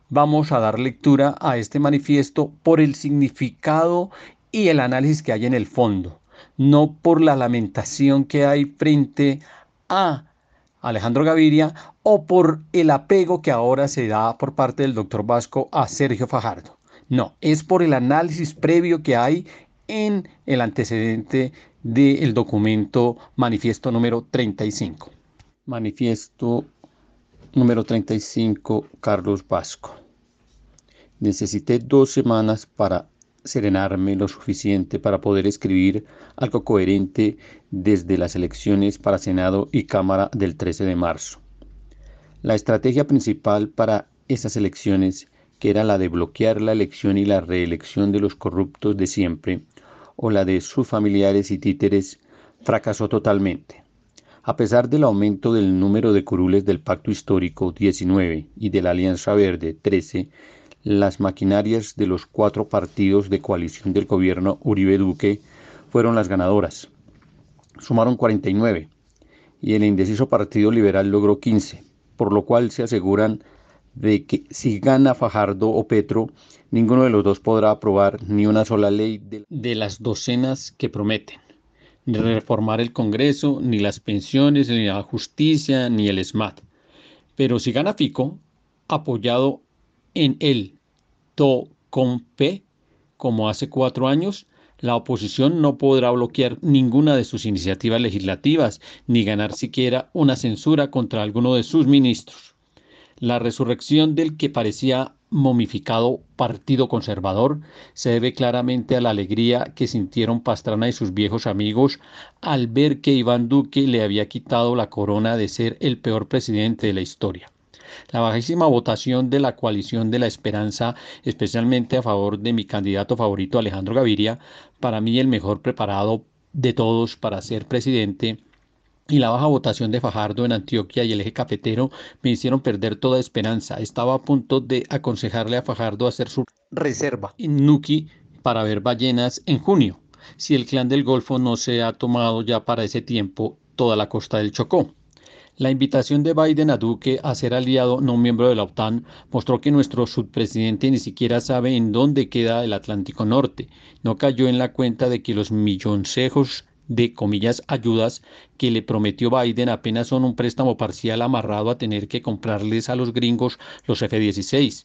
vamos a dar lectura a este manifiesto por el significado y el análisis que hay en el fondo, no por la lamentación que hay frente a Alejandro Gaviria o por el apego que ahora se da por parte del doctor Vasco a Sergio Fajardo. No, es por el análisis previo que hay en el antecedente del documento manifiesto número 35. Manifiesto número 35, Carlos Vasco. Necesité dos semanas para serenarme lo suficiente para poder escribir algo coherente desde las elecciones para Senado y Cámara del 13 de marzo. La estrategia principal para esas elecciones, que era la de bloquear la elección y la reelección de los corruptos de siempre, o la de sus familiares y títeres, fracasó totalmente. A pesar del aumento del número de curules del Pacto Histórico 19 y de la Alianza Verde 13, las maquinarias de los cuatro partidos de coalición del gobierno Uribe Duque fueron las ganadoras. Sumaron 49 y el indeciso Partido Liberal logró 15, por lo cual se aseguran de que si gana Fajardo o Petro, ninguno de los dos podrá aprobar ni una sola ley de, de las docenas que prometen, ni reformar el Congreso, ni las pensiones, ni la justicia, ni el SMAT. Pero si gana Fico, apoyado en el Con P, como hace cuatro años, la oposición no podrá bloquear ninguna de sus iniciativas legislativas ni ganar siquiera una censura contra alguno de sus ministros. La resurrección del que parecía momificado Partido Conservador se debe claramente a la alegría que sintieron Pastrana y sus viejos amigos al ver que Iván Duque le había quitado la corona de ser el peor presidente de la historia. La bajísima votación de la coalición de la esperanza, especialmente a favor de mi candidato favorito Alejandro Gaviria, para mí el mejor preparado de todos para ser presidente, y la baja votación de Fajardo en Antioquia y el eje cafetero me hicieron perder toda esperanza. Estaba a punto de aconsejarle a Fajardo hacer su reserva en Nuki para ver ballenas en junio, si el clan del Golfo no se ha tomado ya para ese tiempo toda la costa del Chocó. La invitación de Biden a Duque a ser aliado no miembro de la OTAN mostró que nuestro subpresidente ni siquiera sabe en dónde queda el Atlántico Norte. No cayó en la cuenta de que los milloncejos de comillas ayudas que le prometió Biden apenas son un préstamo parcial amarrado a tener que comprarles a los gringos los F-16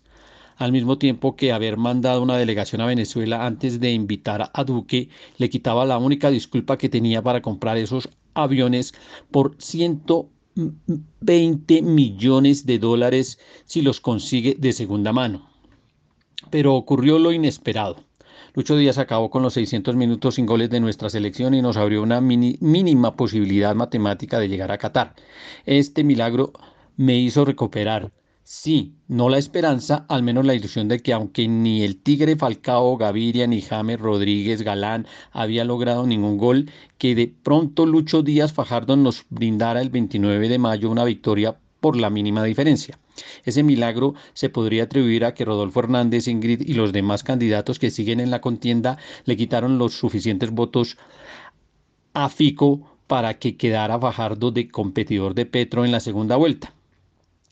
al mismo tiempo que haber mandado una delegación a Venezuela antes de invitar a Duque le quitaba la única disculpa que tenía para comprar esos aviones por 120 millones de dólares si los consigue de segunda mano. Pero ocurrió lo inesperado. Lucho Díaz acabó con los 600 minutos sin goles de nuestra selección y nos abrió una mínima posibilidad matemática de llegar a Qatar. Este milagro me hizo recuperar, sí, no la esperanza, al menos la ilusión de que aunque ni el Tigre Falcao, Gaviria, ni James Rodríguez Galán había logrado ningún gol, que de pronto Lucho Díaz Fajardo nos brindara el 29 de mayo una victoria por la mínima diferencia. Ese milagro se podría atribuir a que Rodolfo Hernández, Ingrid y los demás candidatos que siguen en la contienda le quitaron los suficientes votos a Fico para que quedara Fajardo de competidor de Petro en la segunda vuelta.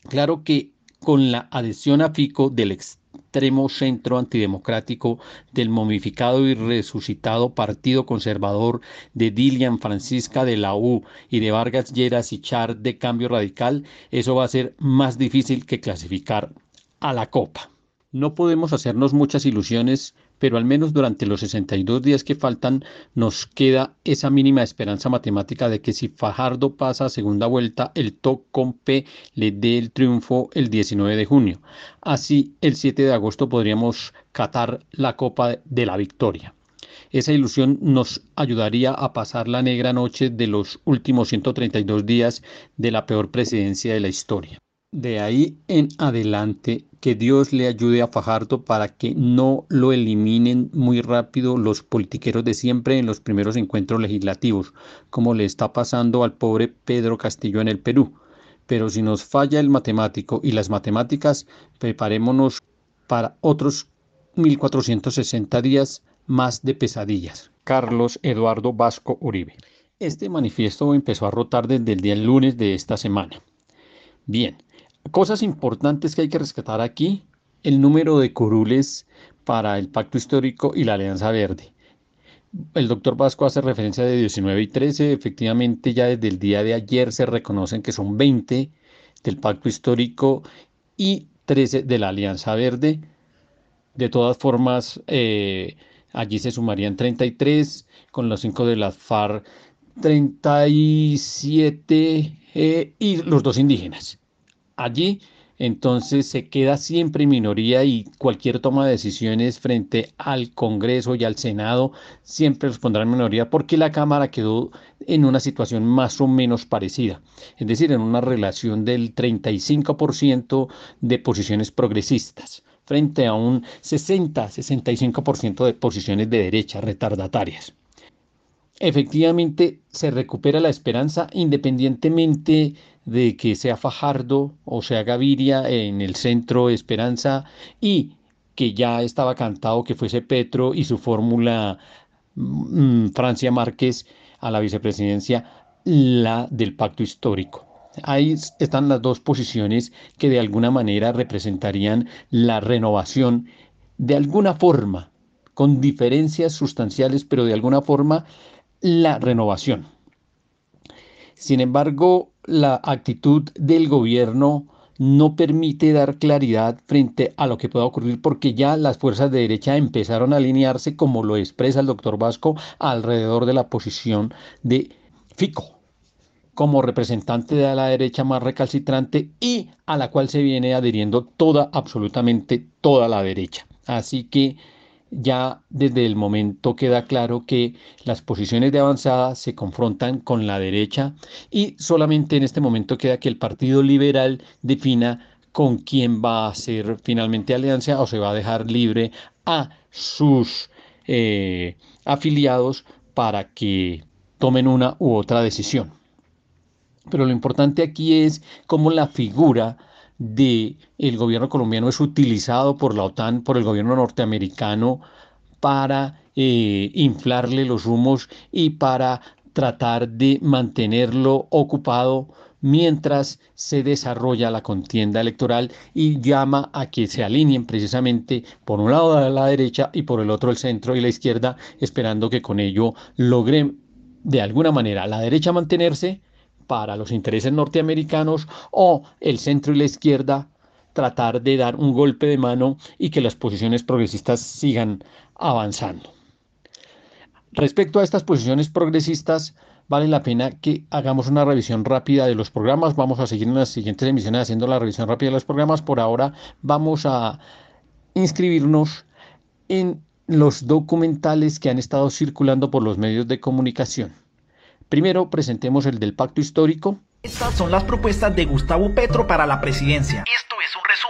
Claro que con la adhesión a Fico del extremo centro antidemocrático del momificado y resucitado Partido Conservador de Dilian Francisca de la U y de Vargas Lleras y Char de Cambio Radical, eso va a ser más difícil que clasificar a la Copa. No podemos hacernos muchas ilusiones pero al menos durante los 62 días que faltan nos queda esa mínima esperanza matemática de que si Fajardo pasa a segunda vuelta, el TOC con P le dé el triunfo el 19 de junio. Así, el 7 de agosto podríamos catar la Copa de la Victoria. Esa ilusión nos ayudaría a pasar la negra noche de los últimos 132 días de la peor presidencia de la historia. De ahí en adelante, que Dios le ayude a Fajardo para que no lo eliminen muy rápido los politiqueros de siempre en los primeros encuentros legislativos, como le está pasando al pobre Pedro Castillo en el Perú. Pero si nos falla el matemático y las matemáticas, preparémonos para otros 1460 días más de pesadillas. Carlos Eduardo Vasco Uribe. Este manifiesto empezó a rotar desde el día lunes de esta semana. Bien, Cosas importantes que hay que rescatar aquí, el número de curules para el pacto histórico y la Alianza Verde. El doctor Vasco hace referencia de 19 y 13, efectivamente ya desde el día de ayer se reconocen que son 20 del pacto histórico y 13 de la Alianza Verde. De todas formas, eh, allí se sumarían 33, con los 5 de las FARC 37 eh, y los dos indígenas allí, entonces se queda siempre en minoría y cualquier toma de decisiones frente al Congreso y al Senado siempre responderá en minoría porque la Cámara quedó en una situación más o menos parecida, es decir, en una relación del 35% de posiciones progresistas frente a un 60-65% de posiciones de derecha retardatarias. Efectivamente, se recupera la esperanza independientemente de que sea Fajardo o sea Gaviria en el centro Esperanza y que ya estaba cantado que fuese Petro y su fórmula mm, Francia Márquez a la vicepresidencia, la del pacto histórico. Ahí están las dos posiciones que de alguna manera representarían la renovación, de alguna forma, con diferencias sustanciales, pero de alguna forma la renovación. Sin embargo, la actitud del gobierno no permite dar claridad frente a lo que pueda ocurrir porque ya las fuerzas de derecha empezaron a alinearse, como lo expresa el doctor Vasco, alrededor de la posición de Fico como representante de la derecha más recalcitrante y a la cual se viene adhiriendo toda, absolutamente toda la derecha. Así que ya desde el momento queda claro que las posiciones de avanzada se confrontan con la derecha y solamente en este momento queda que el Partido Liberal defina con quién va a hacer finalmente alianza o se va a dejar libre a sus eh, afiliados para que tomen una u otra decisión. Pero lo importante aquí es cómo la figura de el gobierno colombiano es utilizado por la OTAN, por el gobierno norteamericano, para eh, inflarle los humos y para tratar de mantenerlo ocupado mientras se desarrolla la contienda electoral y llama a que se alineen precisamente por un lado la derecha y por el otro el centro y la izquierda, esperando que con ello logren de alguna manera la derecha mantenerse para los intereses norteamericanos o el centro y la izquierda tratar de dar un golpe de mano y que las posiciones progresistas sigan avanzando. Respecto a estas posiciones progresistas, vale la pena que hagamos una revisión rápida de los programas. Vamos a seguir en las siguientes emisiones haciendo la revisión rápida de los programas. Por ahora vamos a inscribirnos en los documentales que han estado circulando por los medios de comunicación. Primero presentemos el del pacto histórico. Estas son las propuestas de Gustavo Petro para la presidencia. Esto es un resumen.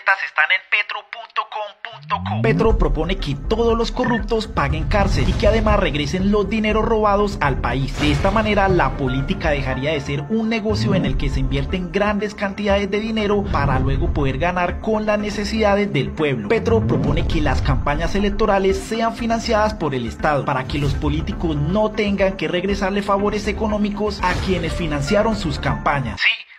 Están en petro.com.co. Petro propone que todos los corruptos paguen cárcel y que además regresen los dineros robados al país. De esta manera, la política dejaría de ser un negocio en el que se invierten grandes cantidades de dinero para luego poder ganar con las necesidades del pueblo. Petro propone que las campañas electorales sean financiadas por el Estado para que los políticos no tengan que regresarle favores económicos a quienes financiaron sus campañas. Sí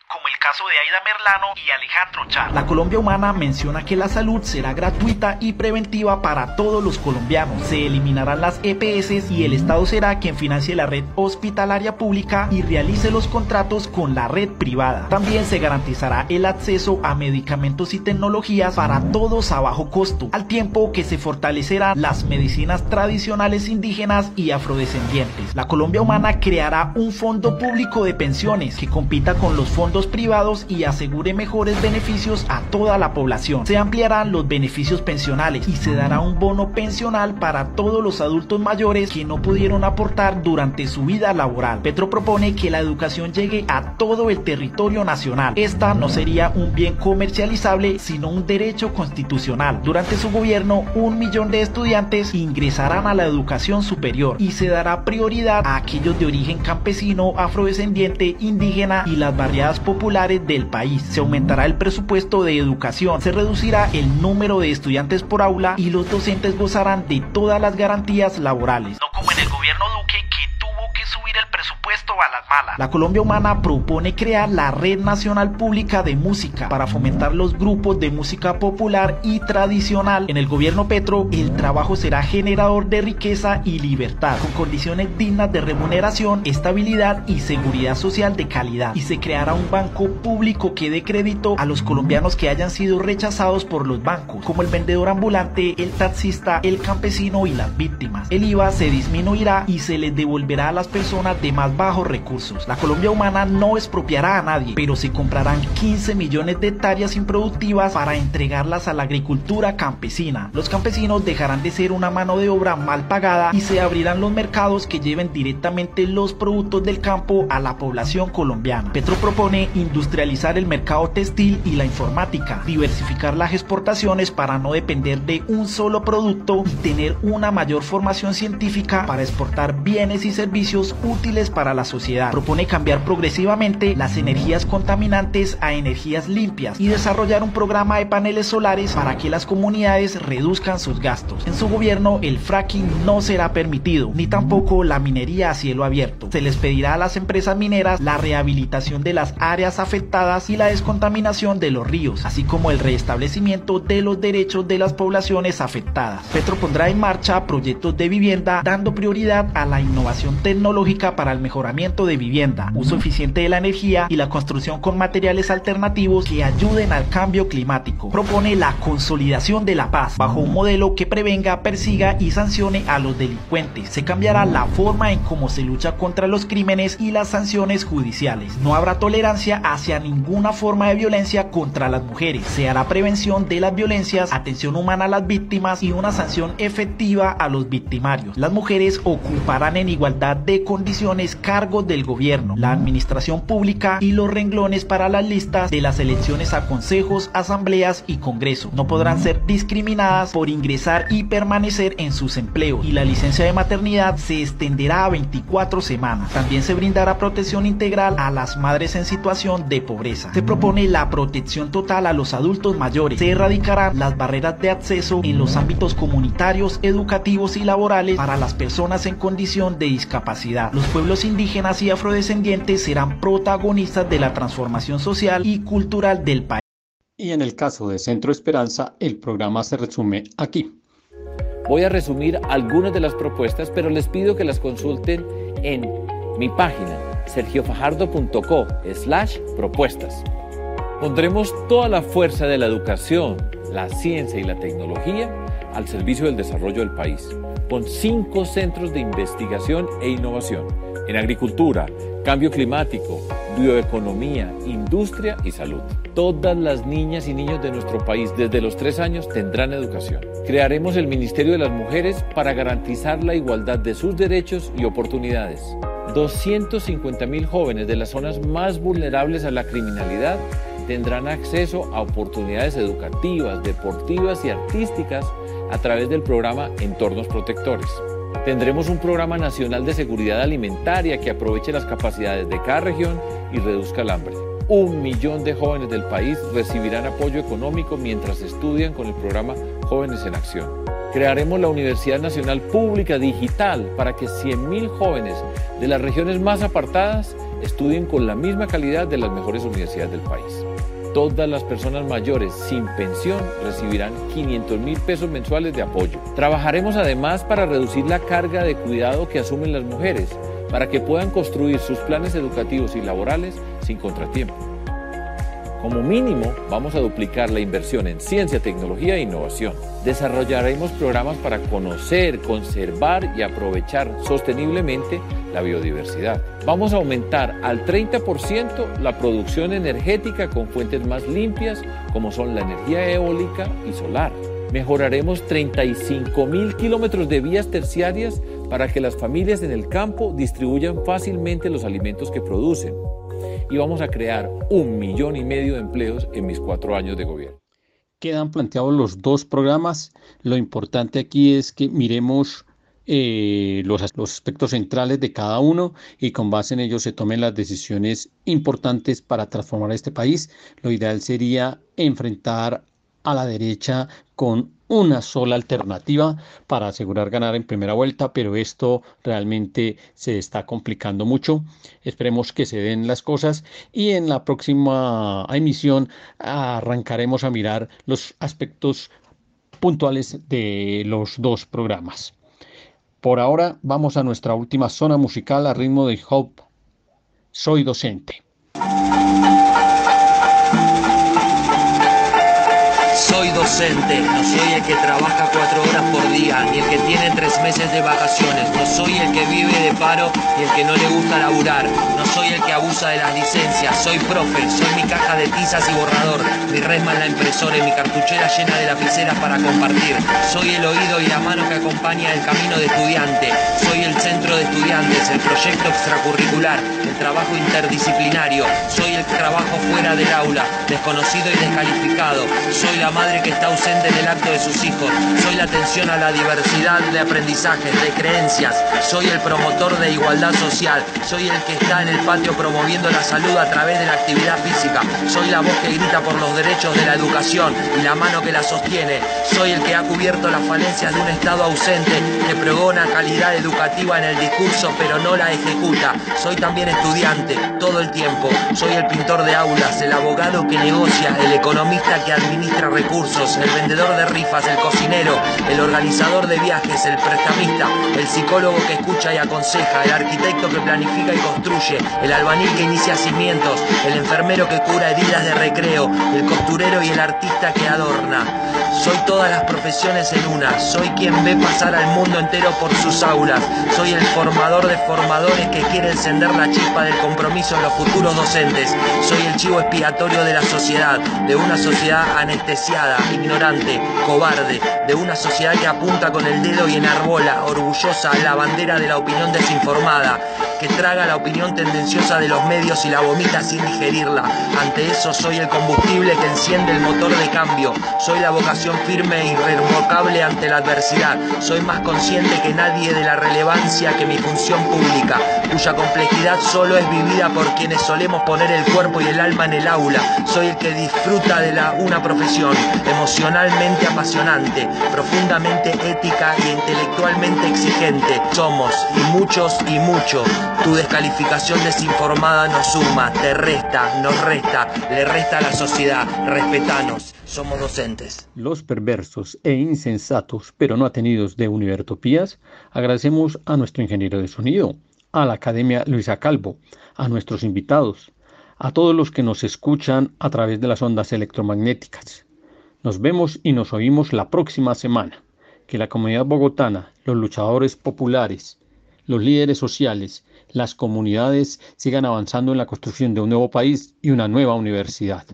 caso de Aida Merlano y Alejandro Char. La Colombia Humana menciona que la salud será gratuita y preventiva para todos los colombianos. Se eliminarán las EPS y el Estado será quien financie la red hospitalaria pública y realice los contratos con la red privada. También se garantizará el acceso a medicamentos y tecnologías para todos a bajo costo, al tiempo que se fortalecerán las medicinas tradicionales indígenas y afrodescendientes. La Colombia Humana creará un fondo público de pensiones que compita con los fondos privados y asegure mejores beneficios a toda la población. Se ampliarán los beneficios pensionales y se dará un bono pensional para todos los adultos mayores que no pudieron aportar durante su vida laboral. Petro propone que la educación llegue a todo el territorio nacional. Esta no sería un bien comercializable, sino un derecho constitucional. Durante su gobierno, un millón de estudiantes ingresarán a la educación superior y se dará prioridad a aquellos de origen campesino, afrodescendiente, indígena y las variadas populares del país. Se aumentará el presupuesto de educación, se reducirá el número de estudiantes por aula y los docentes gozarán de todas las garantías laborales. No como en el gobierno Duque que tuvo que subir el presupuesto a las malas. La Colombia Humana propone crear la Red Nacional Pública de Música para fomentar los grupos de música popular y tradicional. En el gobierno Petro, el trabajo será generador de riqueza y libertad, con condiciones dignas de remuneración, estabilidad y seguridad social de calidad. Y se creará un banco público que dé crédito a los colombianos que hayan sido rechazados por los bancos, como el vendedor ambulante, el taxista, el campesino y las víctimas. El IVA se disminuirá y se les devolverá a las personas de más bajos recursos. La Colombia Humana no expropiará a nadie, pero se comprarán 15 millones de hectáreas improductivas para entregarlas a la agricultura campesina. Los campesinos dejarán de ser una mano de obra mal pagada y se abrirán los mercados que lleven directamente los productos del campo a la población colombiana. Petro propone industrializar el mercado textil y la informática, diversificar las exportaciones para no depender de un solo producto y tener una mayor formación científica para exportar bienes y servicios útiles para la sociedad. Propone cambiar progresivamente las energías contaminantes a energías limpias y desarrollar un programa de paneles solares para que las comunidades reduzcan sus gastos. En su gobierno el fracking no será permitido, ni tampoco la minería a cielo abierto. Se les pedirá a las empresas mineras la rehabilitación de las áreas afectadas y la descontaminación de los ríos, así como el restablecimiento de los derechos de las poblaciones afectadas. Petro pondrá en marcha proyectos de vivienda dando prioridad a la innovación tecnológica para el mejoramiento de vivienda, uso eficiente de la energía y la construcción con materiales alternativos que ayuden al cambio climático. Propone la consolidación de la paz bajo un modelo que prevenga, persiga y sancione a los delincuentes. Se cambiará la forma en cómo se lucha contra los crímenes y las sanciones judiciales. No habrá tolerancia hacia ninguna forma de violencia contra las mujeres. Se hará prevención de las violencias, atención humana a las víctimas y una sanción efectiva a los victimarios. Las mujeres ocuparán en igualdad de condiciones cargos del gobierno, la administración pública y los renglones para las listas de las elecciones a consejos, asambleas y congreso. No podrán ser discriminadas por ingresar y permanecer en sus empleos y la licencia de maternidad se extenderá a 24 semanas. También se brindará protección integral a las madres en situación de pobreza. Se propone la protección total a los adultos mayores. Se erradicarán las barreras de acceso en los ámbitos comunitarios, educativos y laborales para las personas en condición de discapacidad. Los pueblos indígenas y afrodescendientes serán protagonistas de la transformación social y cultural del país. Y en el caso de Centro Esperanza, el programa se resume aquí. Voy a resumir algunas de las propuestas, pero les pido que las consulten en mi página sergiofajardo.co slash propuestas. Pondremos toda la fuerza de la educación, la ciencia y la tecnología al servicio del desarrollo del país, con cinco centros de investigación e innovación en agricultura, cambio climático, bioeconomía, industria y salud. Todas las niñas y niños de nuestro país desde los tres años tendrán educación. Crearemos el Ministerio de las Mujeres para garantizar la igualdad de sus derechos y oportunidades. 250 mil jóvenes de las zonas más vulnerables a la criminalidad tendrán acceso a oportunidades educativas, deportivas y artísticas a través del programa Entornos Protectores. Tendremos un programa nacional de seguridad alimentaria que aproveche las capacidades de cada región y reduzca el hambre. Un millón de jóvenes del país recibirán apoyo económico mientras estudian con el programa Jóvenes en Acción. Crearemos la Universidad Nacional Pública Digital para que 100.000 jóvenes de las regiones más apartadas estudien con la misma calidad de las mejores universidades del país. Todas las personas mayores sin pensión recibirán 500 mil pesos mensuales de apoyo. Trabajaremos además para reducir la carga de cuidado que asumen las mujeres, para que puedan construir sus planes educativos y laborales sin contratiempo. Como mínimo, vamos a duplicar la inversión en ciencia, tecnología e innovación. Desarrollaremos programas para conocer, conservar y aprovechar sosteniblemente la biodiversidad. Vamos a aumentar al 30% la producción energética con fuentes más limpias como son la energía eólica y solar. Mejoraremos 35 mil kilómetros de vías terciarias para que las familias en el campo distribuyan fácilmente los alimentos que producen y vamos a crear un millón y medio de empleos en mis cuatro años de gobierno. Quedan planteados los dos programas. Lo importante aquí es que miremos eh, los, los aspectos centrales de cada uno y con base en ellos se tomen las decisiones importantes para transformar este país. Lo ideal sería enfrentar a la derecha con una sola alternativa para asegurar ganar en primera vuelta, pero esto realmente se está complicando mucho. Esperemos que se den las cosas y en la próxima emisión arrancaremos a mirar los aspectos puntuales de los dos programas. Por ahora vamos a nuestra última zona musical a ritmo de Hope. Soy docente. No soy el que trabaja cuatro horas por día, ni el que tiene tres meses de vacaciones, no soy el que vive de paro, ni el que no le gusta laburar, no soy el que abusa de las licencias, soy profe, soy mi caja de tizas y borrador, mi resma en la impresora y mi cartuchera llena de lapiceras para compartir, soy el oído y la mano que acompaña el camino de estudiante, soy el centro de estudiantes, el proyecto extracurricular, el trabajo interdisciplinario, soy el trabajo fuera del aula, desconocido y descalificado, soy la madre que está ausente en acto de sus hijos. Soy la atención a la diversidad de aprendizajes, de creencias. Soy el promotor de igualdad social. Soy el que está en el patio promoviendo la salud a través de la actividad física. Soy la voz que grita por los derechos de la educación y la mano que la sostiene. Soy el que ha cubierto las falencias de un Estado ausente que pregona calidad educativa en el discurso pero no la ejecuta. Soy también estudiante todo el tiempo. Soy el pintor de aulas, el abogado que negocia, el economista que administra recursos, el vendedor de rifas, el cocinero, el organizador de viajes, el prestamista, el psicólogo que escucha y aconseja, el arquitecto que planifica y construye, el albañil que inicia cimientos, el enfermero que cura heridas de recreo, el costurero y el artista que adorna. Soy todas las profesiones en una, soy quien ve pasar al mundo entero por sus aulas, soy el formador de formadores que quiere encender la chispa del compromiso en los futuros docentes, soy el chivo expiatorio de la sociedad, de una sociedad anestesiada, ignorante, cobarde, de una sociedad que apunta con el dedo y enarbola, orgullosa, la bandera de la opinión desinformada, que traga la opinión tendenciosa de los medios y la vomita sin digerirla. Ante eso soy el combustible que enciende el motor de cambio, soy la vocación firme e irrevocable ante la adversidad, soy más consciente que nadie de la relevancia que mi función pública, cuya complejidad solo es vivida por quienes solemos poner el cuerpo y el alma en el aula, soy el que disfruta de la, una profesión emocionalmente apasionante, profundamente ética y intelectualmente exigente. Somos, y muchos y mucho, tu descalificación desinformada nos suma, te resta, nos resta, le resta a la sociedad, respetanos, somos docentes. Los perversos e insensatos, pero no atenidos de Univertopías, agradecemos a nuestro ingeniero de sonido, a la Academia Luisa Calvo, a nuestros invitados, a todos los que nos escuchan a través de las ondas electromagnéticas. Nos vemos y nos oímos la próxima semana. Que la comunidad bogotana, los luchadores populares, los líderes sociales, las comunidades sigan avanzando en la construcción de un nuevo país y una nueva universidad.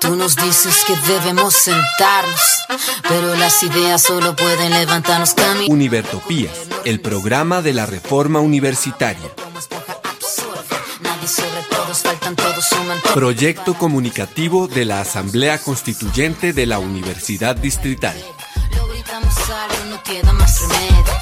Tú nos dices que debemos sentarnos, pero las ideas solo pueden levantarnos camino. Univertopías, el programa de la reforma universitaria. Proyecto comunicativo de la Asamblea Constituyente de la Universidad Distrital. Lo gritamos algo, no queda más remedio.